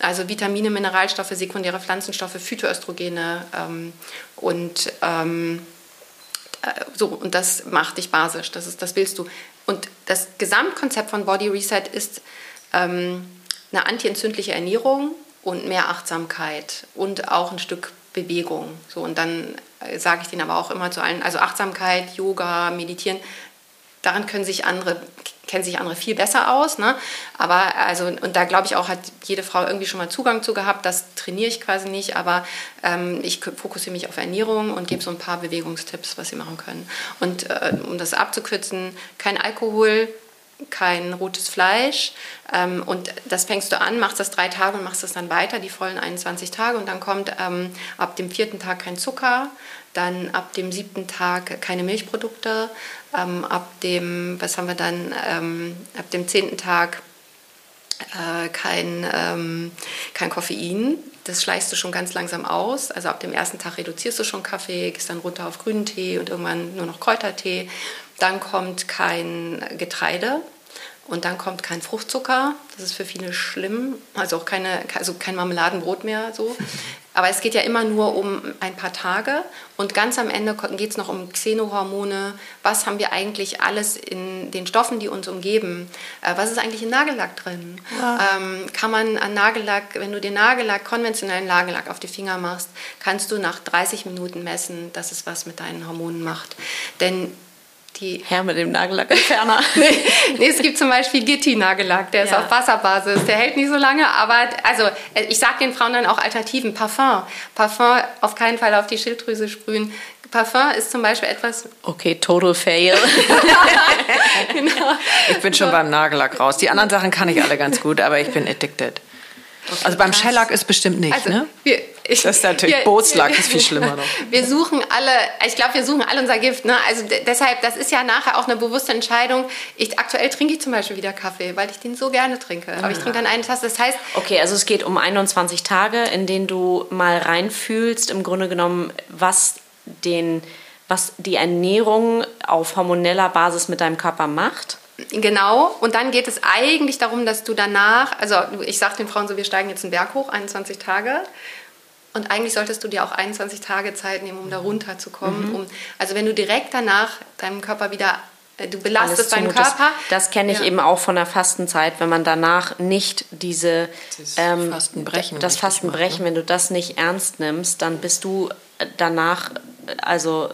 Also Vitamine, Mineralstoffe, sekundäre Pflanzenstoffe, Phytoöstrogene ähm, und ähm, äh, so, und das macht dich basisch, das, ist, das willst du. Und das Gesamtkonzept von Body Reset ist ähm, eine antientzündliche Ernährung und mehr Achtsamkeit und auch ein Stück Bewegung. So, und dann äh, sage ich denen aber auch immer zu allen, also Achtsamkeit, Yoga, Meditieren, daran können sich andere, kennen sich andere viel besser aus. Ne? Aber also, und da glaube ich auch, hat jede Frau irgendwie schon mal Zugang zu gehabt. Das trainiere ich quasi nicht, aber ähm, ich fokussiere mich auf Ernährung und gebe so ein paar Bewegungstipps, was sie machen können. Und äh, um das abzukürzen, kein Alkohol, kein rotes Fleisch. Ähm, und das fängst du an, machst das drei Tage und machst das dann weiter, die vollen 21 Tage. Und dann kommt ähm, ab dem vierten Tag kein Zucker, dann ab dem siebten Tag keine Milchprodukte, ähm, ab dem, was haben wir dann, ähm, ab dem zehnten Tag äh, kein, ähm, kein Koffein. Das schleichst du schon ganz langsam aus. Also ab dem ersten Tag reduzierst du schon Kaffee, gehst dann runter auf grünen Tee und irgendwann nur noch Kräutertee. Dann kommt kein Getreide, und dann kommt kein Fruchtzucker, das ist für viele schlimm, also auch keine, also kein Marmeladenbrot mehr so. Aber es geht ja immer nur um ein paar Tage und ganz am Ende geht es noch um Xenohormone. Was haben wir eigentlich alles in den Stoffen, die uns umgeben? Äh, was ist eigentlich in Nagellack drin? Ja. Ähm, kann man an Nagellack, wenn du den Nagellack, konventionellen Nagellack auf die Finger machst, kannst du nach 30 Minuten messen, dass es was mit deinen Hormonen macht. Denn die Herr mit dem Nagellackentferner. nee, nee, es gibt zum Beispiel Gitti-Nagellack, der ist ja. auf Wasserbasis, der hält nicht so lange, aber also äh, ich sage den Frauen dann auch Alternativen. Parfum. Parfum auf keinen Fall auf die Schilddrüse sprühen. Parfum ist zum Beispiel etwas. Okay, total fail. genau. Ich bin schon beim Nagellack raus. Die anderen Sachen kann ich alle ganz gut, aber ich bin addicted. Okay, also beim Shellack ist bestimmt nicht, also, ne? Wir, ich, das ist natürlich wir, Bootslack, ist viel schlimmer noch. Wir suchen alle, ich glaube, wir suchen alle unser Gift. Ne? Also deshalb, das ist ja nachher auch eine bewusste Entscheidung. Ich, aktuell trinke ich zum Beispiel wieder Kaffee, weil ich den so gerne trinke. Aber ich trinke dann eine Tasse. Das heißt. Okay, also es geht um 21 Tage, in denen du mal reinfühlst, im Grunde genommen, was den was die Ernährung auf hormoneller Basis mit deinem Körper macht. Genau, und dann geht es eigentlich darum, dass du danach, also ich sage den Frauen so, wir steigen jetzt einen Berg hoch, 21 Tage. Und eigentlich solltest du dir auch 21 Tage Zeit nehmen, um da runterzukommen. Mhm. Um, also wenn du direkt danach deinem Körper wieder äh, du belastest deinen Körper. Das kenne ich ja. eben auch von der Fastenzeit, wenn man danach nicht diese das ähm, Fastenbrechen, das Fastenbrechen, macht, ne? wenn du das nicht ernst nimmst, dann bist du danach also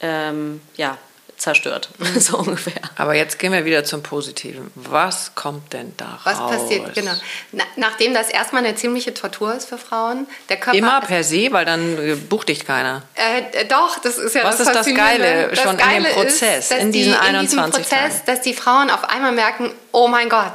ähm, ja zerstört, so ungefähr. Aber jetzt gehen wir wieder zum Positiven. Was kommt denn da Was raus? passiert, genau. Na, nachdem das erstmal eine ziemliche Tortur ist für Frauen, der Körper... Immer per se, weil dann bucht dich keiner. Äh, doch, das ist ja Was das ist das Geile das schon Geile in dem Prozess, ist, in diesen die, 21 in diesem Prozess, Tagen. dass die Frauen auf einmal merken, oh mein Gott,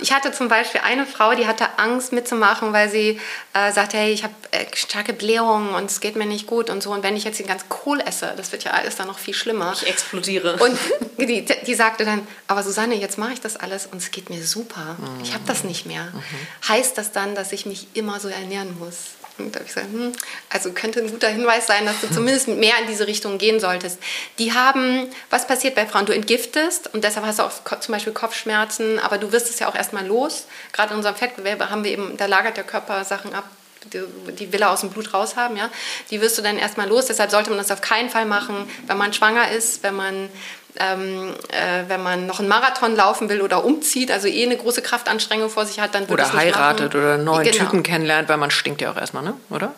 Ich hatte zum Beispiel eine Frau, die hatte Angst mitzumachen, weil sie äh, sagte, hey, ich habe äh, starke Blähungen und es geht mir nicht gut und so. Und wenn ich jetzt den ganzen Kohl esse, das wird ja alles dann noch viel schlimmer. Ich explodiere. Und die, die sagte dann, aber Susanne, jetzt mache ich das alles und es geht mir super. Ich habe das nicht mehr. Mhm. Heißt das dann, dass ich mich immer so ernähren muss? Und da habe ich gesagt, hm, also könnte ein guter Hinweis sein, dass du zumindest mehr in diese Richtung gehen solltest. Die haben, was passiert bei Frauen? Du entgiftest und deshalb hast du auch zum Beispiel Kopfschmerzen, aber du wirst es ja auch erstmal los. Gerade in unserem Fettgewebe haben wir eben, da lagert der Körper Sachen ab, die, die will er aus dem Blut raushaben, ja. Die wirst du dann erstmal los. Deshalb sollte man das auf keinen Fall machen, wenn man schwanger ist, wenn man ähm, äh, wenn man noch einen Marathon laufen will oder umzieht, also eh eine große Kraftanstrengung vor sich hat, dann würde Oder heiratet machen. oder einen neuen genau. Typen kennenlernt, weil man stinkt ja auch erstmal, ne? oder?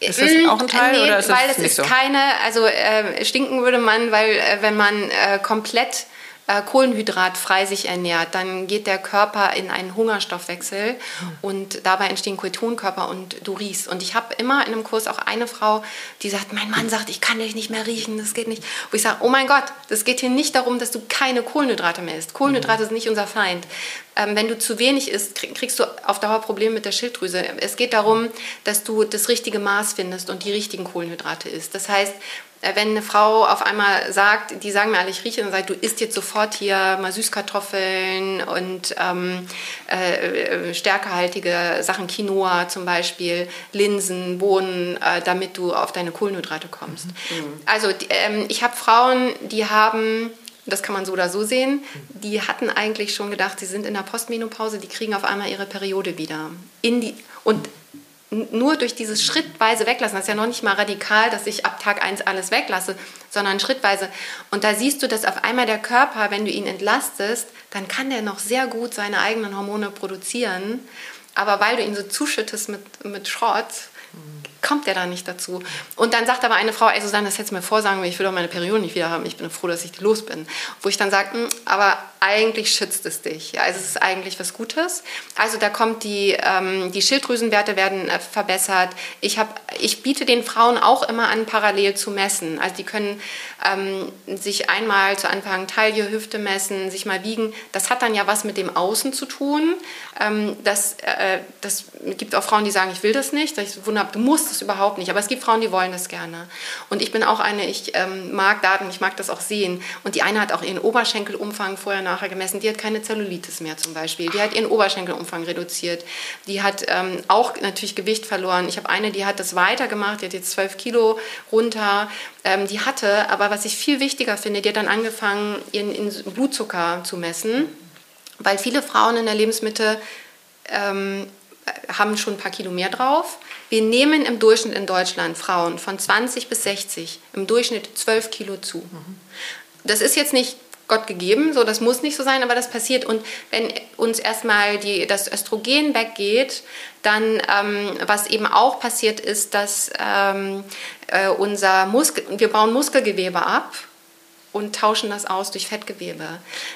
Ist das auch ein Teil nee, oder ist weil es ist so? keine, also äh, stinken würde man, weil äh, wenn man äh, komplett äh, kohlenhydratfrei sich ernährt, dann geht der Körper in einen Hungerstoffwechsel und dabei entstehen Ketonkörper und du riechst. Und ich habe immer in einem Kurs auch eine Frau, die sagt, mein Mann sagt, ich kann dich nicht mehr riechen, das geht nicht. Wo ich sage, oh mein Gott, das geht hier nicht darum, dass du keine Kohlenhydrate mehr isst. Kohlenhydrate sind nicht unser Feind. Ähm, wenn du zu wenig isst, kriegst du auf Dauer Probleme mit der Schilddrüse. Es geht darum, dass du das richtige Maß findest und die richtigen Kohlenhydrate isst. Das heißt, wenn eine Frau auf einmal sagt, die sagen mir alle, ich rieche, dann sagt, du isst jetzt sofort hier mal Süßkartoffeln und ähm, äh, stärkehaltige Sachen, Quinoa zum Beispiel, Linsen, Bohnen, äh, damit du auf deine Kohlenhydrate kommst. Mhm. Also ähm, ich habe Frauen, die haben das kann man so oder so sehen, die hatten eigentlich schon gedacht, sie sind in der Postmenopause, die kriegen auf einmal ihre Periode wieder. In die, und nur durch dieses schrittweise Weglassen, das ist ja noch nicht mal radikal, dass ich ab Tag 1 alles weglasse, sondern schrittweise. Und da siehst du, dass auf einmal der Körper, wenn du ihn entlastest, dann kann der noch sehr gut seine eigenen Hormone produzieren. Aber weil du ihn so zuschüttest mit, mit Schrott, kommt der da nicht dazu. Und dann sagt aber eine Frau, ey Susanne, das hättest du mir vorsagen, ich will doch meine Periode nicht wieder haben, ich bin froh, dass ich die los bin. Wo ich dann sage, hm, aber eigentlich schützt es dich. Ja, also es ist eigentlich was Gutes. Also da kommt die, ähm, die Schilddrüsenwerte werden äh, verbessert. Ich, hab, ich biete den Frauen auch immer an, parallel zu messen. Also die können ähm, sich einmal zu Anfang Taille, Hüfte messen, sich mal wiegen. Das hat dann ja was mit dem Außen zu tun. Ähm, das, äh, das gibt auch Frauen, die sagen, ich will das nicht. Ich wundere, du musst es überhaupt nicht. Aber es gibt Frauen, die wollen das gerne. Und ich bin auch eine, ich ähm, mag Daten, ich mag das auch sehen. Und die eine hat auch ihren Oberschenkelumfang vorher nachher gemessen. Die hat keine Zellulitis mehr zum Beispiel. Die hat ihren Oberschenkelumfang reduziert. Die hat ähm, auch natürlich Gewicht verloren. Ich habe eine, die hat das weitergemacht. Die hat jetzt 12 Kilo runter. Ähm, die hatte, aber was ich viel wichtiger finde, die hat dann angefangen, ihren Blutzucker zu messen. Weil viele Frauen in der Lebensmitte ähm, haben schon ein paar Kilo mehr drauf. Wir nehmen im Durchschnitt in Deutschland Frauen von 20 bis 60 im Durchschnitt 12 Kilo zu. Das ist jetzt nicht Gott gegeben, so das muss nicht so sein, aber das passiert. Und wenn uns erstmal die, das Östrogen weggeht, dann ähm, was eben auch passiert ist, dass ähm, äh, unser Muskel, wir bauen Muskelgewebe ab und tauschen das aus durch Fettgewebe.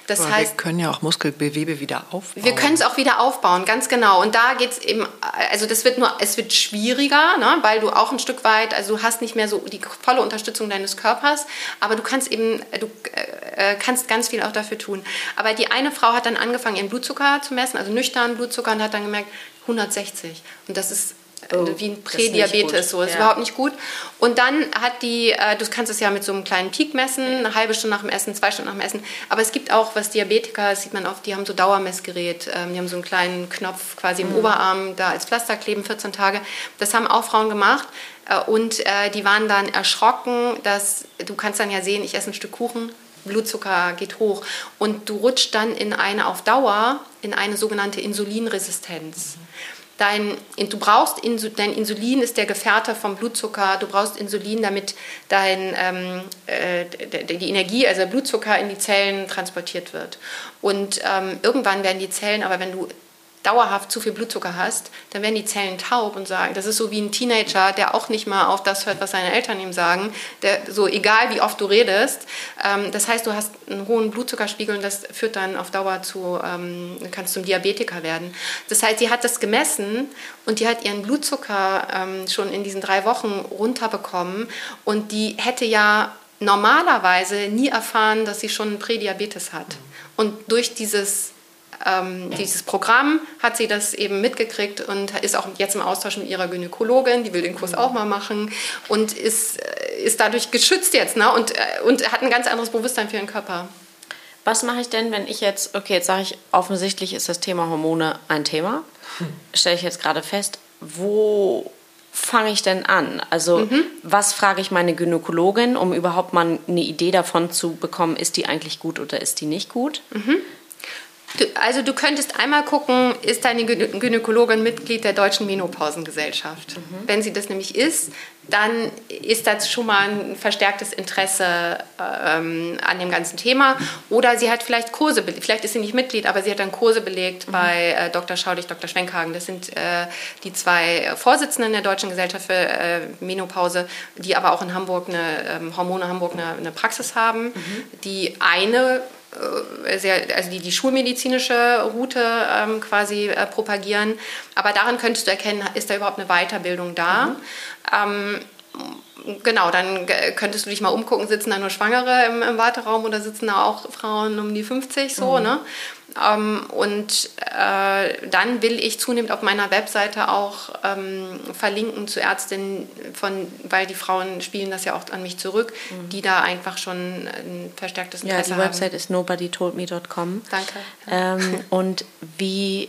Das Aber heißt, wir können ja auch Muskelgewebe wieder aufbauen. Wir können es auch wieder aufbauen, ganz genau. Und da geht es eben, also das wird nur, es wird schwieriger, ne, weil du auch ein Stück weit, also du hast nicht mehr so die volle Unterstützung deines Körpers, aber du kannst eben, du äh, kannst ganz viel auch dafür tun. Aber die eine Frau hat dann angefangen, ihren Blutzucker zu messen, also nüchtern Blutzucker und hat dann gemerkt, 160. Und das ist oh, wie ein Prädiabetes, so ist ja. überhaupt nicht gut. Und dann hat die, äh, du kannst es ja mit so einem kleinen Peak messen, eine halbe Stunde nach dem Essen, zwei Stunden nach dem Essen. Aber es gibt auch, was Diabetiker, das sieht man oft, die haben so Dauermessgerät, ähm, die haben so einen kleinen Knopf quasi im mhm. Oberarm, da als Pflaster kleben, 14 Tage. Das haben auch Frauen gemacht. Äh, und äh, die waren dann erschrocken, dass du kannst dann ja sehen, ich esse ein Stück Kuchen, Blutzucker geht hoch und du rutschst dann in eine auf Dauer in eine sogenannte Insulinresistenz. Dein, du brauchst dein Insulin ist der Gefährte vom Blutzucker. Du brauchst Insulin, damit dein, ähm, äh, die Energie, also Blutzucker, in die Zellen transportiert wird. Und ähm, irgendwann werden die Zellen, aber wenn du dauerhaft zu viel Blutzucker hast, dann werden die Zellen taub und sagen, das ist so wie ein Teenager, der auch nicht mal auf das hört, was seine Eltern ihm sagen, der, so egal wie oft du redest. Ähm, das heißt, du hast einen hohen Blutzuckerspiegel und das führt dann auf Dauer zu, ähm, kannst zum Diabetiker werden. Das heißt, sie hat das gemessen und die hat ihren Blutzucker ähm, schon in diesen drei Wochen runterbekommen und die hätte ja normalerweise nie erfahren, dass sie schon Prädiabetes hat. Und durch dieses ähm, dieses Programm hat sie das eben mitgekriegt und ist auch jetzt im Austausch mit ihrer Gynäkologin, die will den Kurs auch mal machen und ist, äh, ist dadurch geschützt jetzt ne? und, äh, und hat ein ganz anderes Bewusstsein für ihren Körper. Was mache ich denn, wenn ich jetzt, okay, jetzt sage ich, offensichtlich ist das Thema Hormone ein Thema, stelle ich jetzt gerade fest, wo fange ich denn an? Also mhm. was frage ich meine Gynäkologin, um überhaupt mal eine Idee davon zu bekommen, ist die eigentlich gut oder ist die nicht gut? Mhm. Du, also du könntest einmal gucken, ist deine Gynäkologin Mitglied der Deutschen Menopausengesellschaft? Mhm. Wenn sie das nämlich ist, dann ist das schon mal ein verstärktes Interesse ähm, an dem ganzen Thema. Oder sie hat vielleicht Kurse, vielleicht ist sie nicht Mitglied, aber sie hat dann Kurse belegt mhm. bei äh, Dr. Schaudig, Dr. Schwenkhagen. Das sind äh, die zwei Vorsitzenden der Deutschen Gesellschaft für äh, Menopause, die aber auch in Hamburg eine ähm, Hormone Hamburg eine, eine Praxis haben. Mhm. Die eine sehr, also die, die schulmedizinische Route ähm, quasi äh, propagieren. Aber daran könntest du erkennen, ist da überhaupt eine Weiterbildung da. Mhm. Ähm, genau, dann könntest du dich mal umgucken, sitzen da nur Schwangere im, im Warteraum oder sitzen da auch Frauen um die 50 so, mhm. ne? Ähm, und äh, dann will ich zunehmend auf meiner Webseite auch ähm, verlinken zu Ärztinnen, von, weil die Frauen spielen das ja auch an mich zurück, mhm. die da einfach schon ein verstärktes Interesse haben. Ja, die Website ist nobodytoldme.com. Danke. Ähm, und wie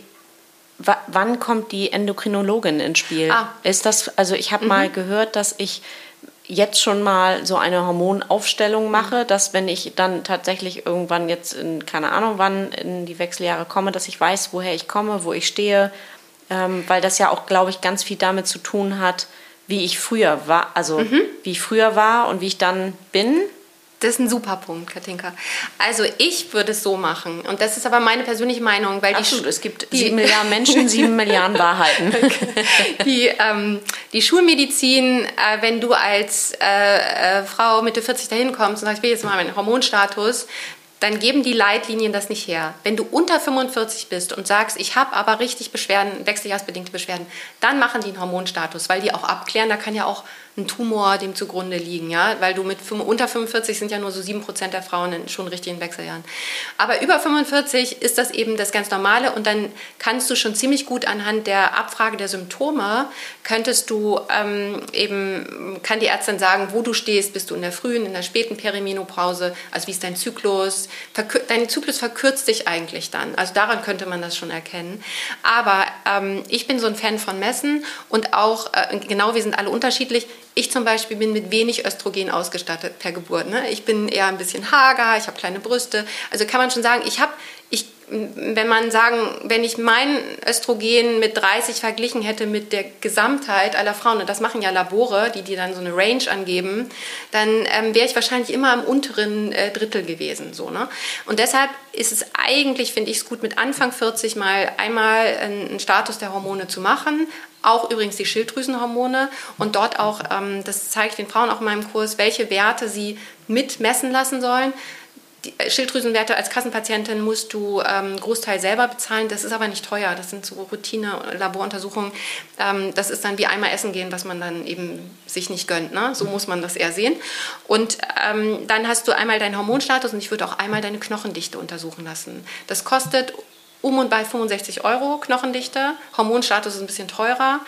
wann kommt die Endokrinologin ins Spiel? Ah. Ist das, also ich habe mhm. mal gehört, dass ich jetzt schon mal so eine Hormonaufstellung mache, dass wenn ich dann tatsächlich irgendwann jetzt in, keine Ahnung wann, in die Wechseljahre komme, dass ich weiß, woher ich komme, wo ich stehe, ähm, weil das ja auch, glaube ich, ganz viel damit zu tun hat, wie ich früher war, also mhm. wie ich früher war und wie ich dann bin das ist ein super Punkt, Katinka. Also ich würde es so machen. Und das ist aber meine persönliche Meinung. Weil Absolut, es gibt die, sieben Milliarden Menschen, sieben Milliarden Wahrheiten. die, ähm, die Schulmedizin, äh, wenn du als äh, äh, Frau Mitte 40 dahin kommst und sagst, ich will jetzt mal meinen Hormonstatus, dann geben die Leitlinien das nicht her. Wenn du unter 45 bist und sagst, ich habe aber richtig Beschwerden, wechseljahrsbedingte Beschwerden, dann machen die einen Hormonstatus, weil die auch abklären, da kann ja auch ein Tumor dem zugrunde liegen, ja, weil du mit unter 45 sind ja nur so 7% der Frauen in schon richtigen Wechseljahren. Aber über 45 ist das eben das ganz normale und dann kannst du schon ziemlich gut anhand der Abfrage der Symptome könntest du ähm, eben kann die Ärztin sagen, wo du stehst, bist du in der frühen, in der späten Perimenopause, also wie ist dein Zyklus? Dein Zyklus verkürzt sich eigentlich dann, also daran könnte man das schon erkennen. Aber ähm, ich bin so ein Fan von Messen und auch äh, genau, wir sind alle unterschiedlich ich zum Beispiel bin mit wenig Östrogen ausgestattet per Geburt. Ne? Ich bin eher ein bisschen hager, ich habe kleine Brüste. Also kann man schon sagen, ich habe, ich, wenn man sagen, wenn ich mein Östrogen mit 30 verglichen hätte mit der Gesamtheit aller Frauen, und das machen ja Labore, die dir dann so eine Range angeben, dann ähm, wäre ich wahrscheinlich immer im unteren äh, Drittel gewesen. So, ne? Und deshalb ist es eigentlich, finde ich es gut, mit Anfang 40 mal einmal einen Status der Hormone zu machen, auch übrigens die Schilddrüsenhormone und dort auch, ähm, das zeige ich den Frauen auch in meinem Kurs, welche Werte sie mitmessen lassen sollen. Die äh, Schilddrüsenwerte als Kassenpatientin musst du ähm, Großteil selber bezahlen. Das ist aber nicht teuer. Das sind so Routine-Laboruntersuchungen. Ähm, das ist dann wie einmal essen gehen, was man dann eben sich nicht gönnt. Ne? So muss man das eher sehen. Und ähm, dann hast du einmal deinen Hormonstatus und ich würde auch einmal deine Knochendichte untersuchen lassen. Das kostet um und bei 65 Euro Knochendichte. Hormonstatus ist ein bisschen teurer.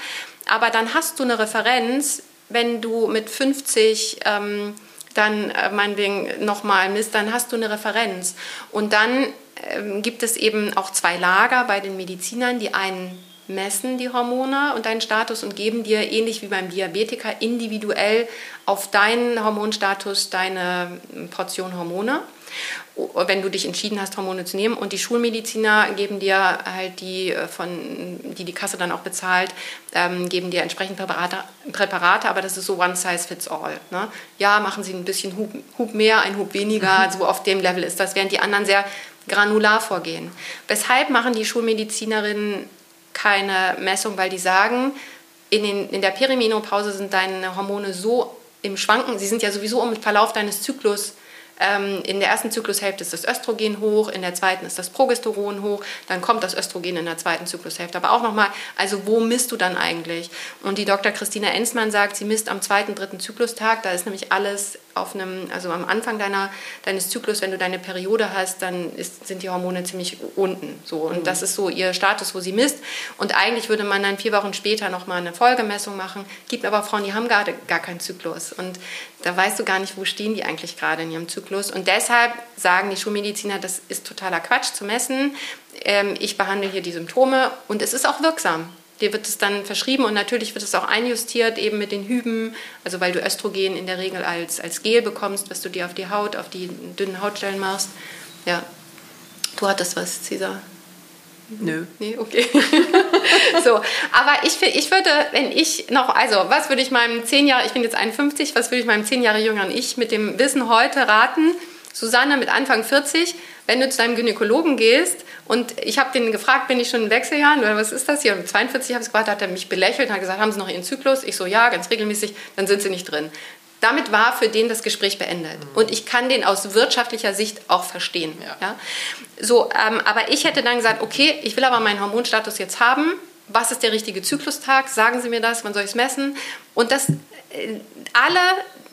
Aber dann hast du eine Referenz, wenn du mit 50 ähm, dann äh, meinetwegen nochmal misst, dann hast du eine Referenz. Und dann ähm, gibt es eben auch zwei Lager bei den Medizinern. Die einen messen die Hormone und deinen Status und geben dir, ähnlich wie beim Diabetiker, individuell auf deinen Hormonstatus deine Portion Hormone wenn du dich entschieden hast, Hormone zu nehmen. Und die Schulmediziner geben dir halt die, äh, von, die die Kasse dann auch bezahlt, ähm, geben dir entsprechend Präparate, Präparate, aber das ist so one size fits all. Ne? Ja, machen sie ein bisschen Hub, Hub mehr, ein Hub weniger, mhm. so auf dem Level ist das, während die anderen sehr granular vorgehen. Weshalb machen die Schulmedizinerinnen keine Messung? Weil die sagen, in, den, in der Perimenopause sind deine Hormone so im Schwanken, sie sind ja sowieso im Verlauf deines Zyklus in der ersten Zyklushälfte ist das Östrogen hoch, in der zweiten ist das Progesteron hoch, dann kommt das Östrogen in der zweiten Zyklushälfte. Aber auch nochmal, also wo misst du dann eigentlich? Und die Dr. Christina Enzmann sagt, sie misst am zweiten, dritten Zyklustag, da ist nämlich alles auf einem, also am Anfang deiner, deines Zyklus, wenn du deine Periode hast, dann ist, sind die Hormone ziemlich unten. So. Und mhm. das ist so ihr Status, wo sie misst. Und eigentlich würde man dann vier Wochen später nochmal eine Folgemessung machen. Gibt aber Frauen, die haben gerade gar keinen Zyklus. Und da weißt du gar nicht, wo stehen die eigentlich gerade in ihrem Zyklus. Und deshalb sagen die Schulmediziner, das ist totaler Quatsch zu messen. Ähm, ich behandle hier die Symptome und es ist auch wirksam. Dir wird es dann verschrieben und natürlich wird es auch einjustiert, eben mit den Hüben, also weil du Östrogen in der Regel als, als Gel bekommst, was du dir auf die Haut, auf die dünnen Hautstellen machst. Ja. Du hattest was, Cesar? Nö. Nee, okay. so, aber ich, ich würde, wenn ich noch, also was würde ich meinem zehn Jahre, ich bin jetzt 51, was würde ich meinem zehn Jahre jüngeren Ich mit dem Wissen heute raten? Susanne mit Anfang 40, wenn du zu deinem Gynäkologen gehst und ich habe den gefragt, bin ich schon in Wechseljahren oder was ist das hier? Und mit 42 habe ich gefragt, hat er mich belächelt und hat gesagt, haben Sie noch Ihren Zyklus? Ich so, ja, ganz regelmäßig, dann sind Sie nicht drin. Damit war für den das Gespräch beendet. Mhm. Und ich kann den aus wirtschaftlicher Sicht auch verstehen. Ja. ja? So, ähm, aber ich hätte dann gesagt, okay, ich will aber meinen Hormonstatus jetzt haben. Was ist der richtige Zyklustag? Sagen Sie mir das, wann soll ich es messen? Und das, äh, alle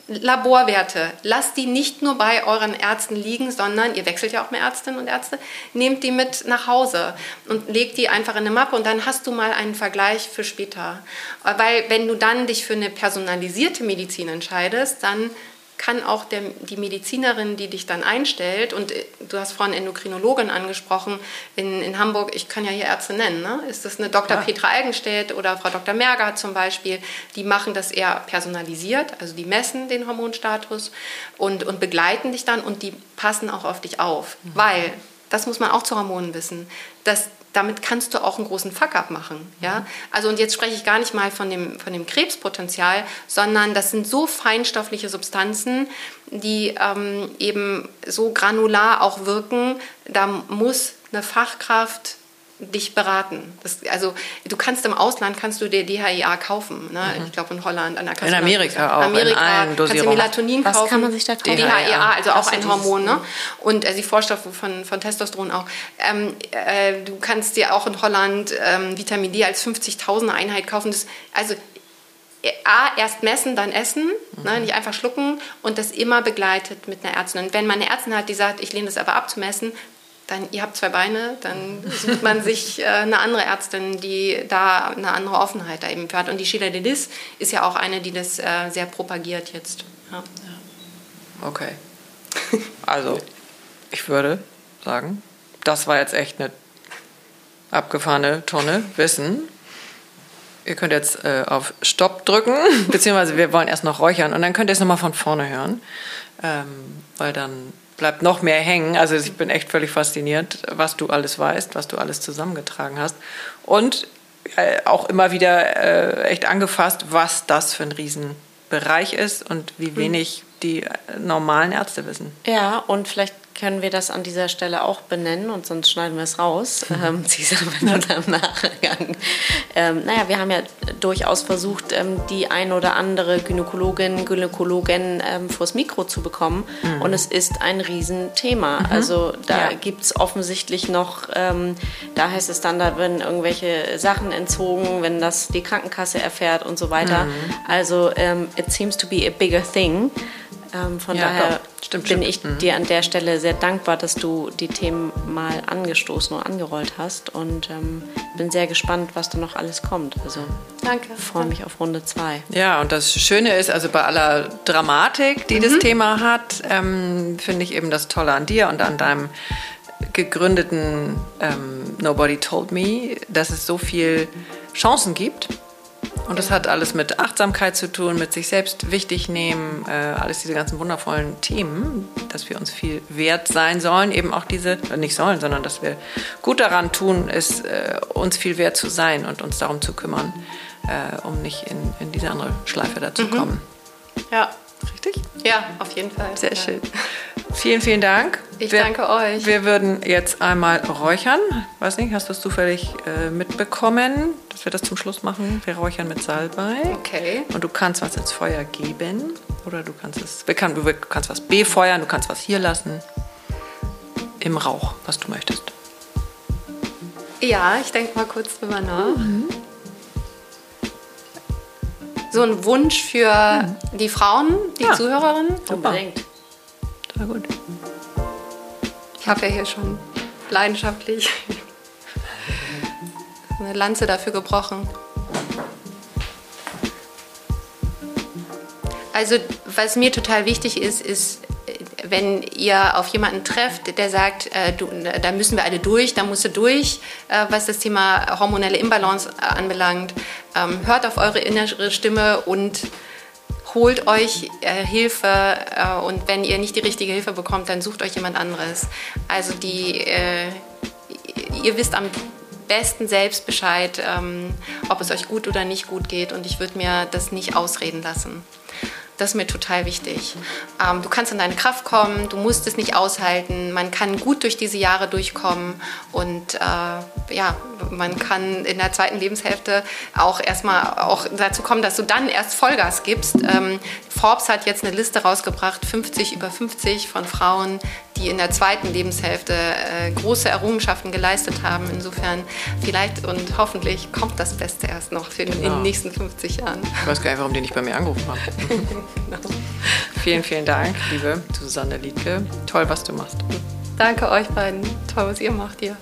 Laborwerte, lasst die nicht nur bei euren Ärzten liegen, sondern ihr wechselt ja auch mehr Ärztinnen und Ärzte, nehmt die mit nach Hause und legt die einfach in eine Mappe und dann hast du mal einen Vergleich für später. Weil wenn du dann dich für eine personalisierte Medizin entscheidest, dann kann auch der, die Medizinerin, die dich dann einstellt, und äh, du hast vorhin Endokrinologin angesprochen, in, in Hamburg, ich kann ja hier Ärzte nennen, ne? ist das eine Dr. Ja. Petra Eigenstedt oder Frau Dr. Merger zum Beispiel, die machen das eher personalisiert, also die messen den Hormonstatus und, und begleiten dich dann und die passen auch auf dich auf, mhm. weil, das muss man auch zu Hormonen wissen, dass damit kannst du auch einen großen Fuck-up machen. Ja? Also und jetzt spreche ich gar nicht mal von dem, von dem Krebspotenzial, sondern das sind so feinstoffliche Substanzen, die ähm, eben so granular auch wirken. Da muss eine Fachkraft dich beraten. Das, also du kannst im Ausland kannst du dir DHEA kaufen. Ne? Mhm. Ich glaube in Holland an der Kasse. In Amerika auch. Amerika in kannst du Melatonin Was kaufen. kann man sich da kaufen? DHEA, also auch ein Hormon. Ne? Und äh, die Vorstoffe von, von Testosteron auch. Ähm, äh, du kannst dir auch in Holland ähm, Vitamin D als 50.000 Einheit kaufen. Das, also A, erst messen, dann essen, ne? mhm. ne, nicht einfach schlucken und das immer begleitet mit einer Ärztin. Und wenn man eine Ärztin hat, die sagt, ich lehne das aber ab zu messen, dann ihr habt zwei Beine, dann sucht man sich äh, eine andere Ärztin, die da eine andere Offenheit da eben für hat. Und die Sheila Delis ist ja auch eine, die das äh, sehr propagiert jetzt. Ja. Okay. Also, ich würde sagen, das war jetzt echt eine abgefahrene Tonne Wissen. Ihr könnt jetzt äh, auf Stopp drücken, beziehungsweise wir wollen erst noch räuchern und dann könnt ihr es nochmal von vorne hören, ähm, weil dann bleibt noch mehr hängen. Also ich bin echt völlig fasziniert, was du alles weißt, was du alles zusammengetragen hast. Und äh, auch immer wieder äh, echt angefasst, was das für ein Riesenbereich ist und wie hm. wenig die äh, normalen Ärzte wissen. Ja, und vielleicht können wir das an dieser Stelle auch benennen und sonst schneiden wir es raus. Mhm. Ähm, Cesar, wenn du im Nachgang. Ähm, naja, wir haben ja durchaus versucht, ähm, die ein oder andere Gynäkologin, Gynäkologin ähm, vors Mikro zu bekommen. Mhm. Und es ist ein Riesenthema. Mhm. Also da ja. gibt es offensichtlich noch, ähm, da heißt es dann, da werden irgendwelche Sachen entzogen, wenn das die Krankenkasse erfährt und so weiter. Mhm. Also ähm, it seems to be a bigger thing. Ähm, von ja, daher stimmt, bin stimmt. ich mhm. dir an der Stelle sehr dankbar, dass du die Themen mal angestoßen und angerollt hast und ähm, bin sehr gespannt, was da noch alles kommt. Also danke. Freue mich auf Runde zwei. Ja, und das Schöne ist, also bei aller Dramatik, die mhm. das Thema hat, ähm, finde ich eben das Tolle an dir und an deinem gegründeten ähm, Nobody Told Me, dass es so viel Chancen gibt und das hat alles mit Achtsamkeit zu tun, mit sich selbst wichtig nehmen, äh, alles diese ganzen wundervollen Themen, dass wir uns viel wert sein sollen, eben auch diese, äh, nicht sollen, sondern dass wir gut daran tun, ist, äh, uns viel wert zu sein und uns darum zu kümmern, äh, um nicht in, in diese andere Schleife da zu mhm. kommen. Ja. Richtig? Ja, auf jeden Fall. Sehr ja. schön. Vielen, vielen Dank. Ich wir, danke euch. Wir würden jetzt einmal räuchern. Weiß nicht, hast du es zufällig äh, mitbekommen, dass wir das zum Schluss machen? Wir räuchern mit Salbei. Okay. Und du kannst was ins Feuer geben oder du kannst es, wir kann, du kannst was befeuern, du kannst was hier lassen. Im Rauch, was du möchtest. Ja, ich denke mal kurz drüber nach. Mhm. So ein Wunsch für die Frauen, die Ja. Zuhörerinnen? Unbedingt. Sehr gut. Ich habe ja hier schon leidenschaftlich eine Lanze dafür gebrochen. Also was mir total wichtig ist, ist, wenn ihr auf jemanden trefft, der sagt, äh, du, da müssen wir alle durch, da musst du durch, äh, was das Thema hormonelle Imbalance anbelangt, ähm, hört auf eure innere Stimme und holt euch äh, Hilfe äh, und wenn ihr nicht die richtige Hilfe bekommt, dann sucht euch jemand anderes. Also die, äh, ihr wisst am besten selbst Bescheid, ähm, ob es euch gut oder nicht gut geht und ich würde mir das nicht ausreden lassen. Das ist mir total wichtig. Ähm, du kannst in deine Kraft kommen, du musst es nicht aushalten. Man kann gut durch diese Jahre durchkommen und äh, ja, man kann in der zweiten Lebenshälfte auch erstmal auch dazu kommen, dass du dann erst Vollgas gibst. Ähm, Forbes hat jetzt eine Liste rausgebracht, 50 über 50 von Frauen, die in der zweiten Lebenshälfte äh, große Errungenschaften geleistet haben. Insofern vielleicht und hoffentlich kommt das Beste erst noch für in den nächsten 50 Jahren. Ich weiß gar nicht, warum die nicht bei mir angerufen haben. vielen, vielen Dank, liebe Susanne Liedke. Toll, was du machst. Danke euch beiden. Toll, was ihr macht hier.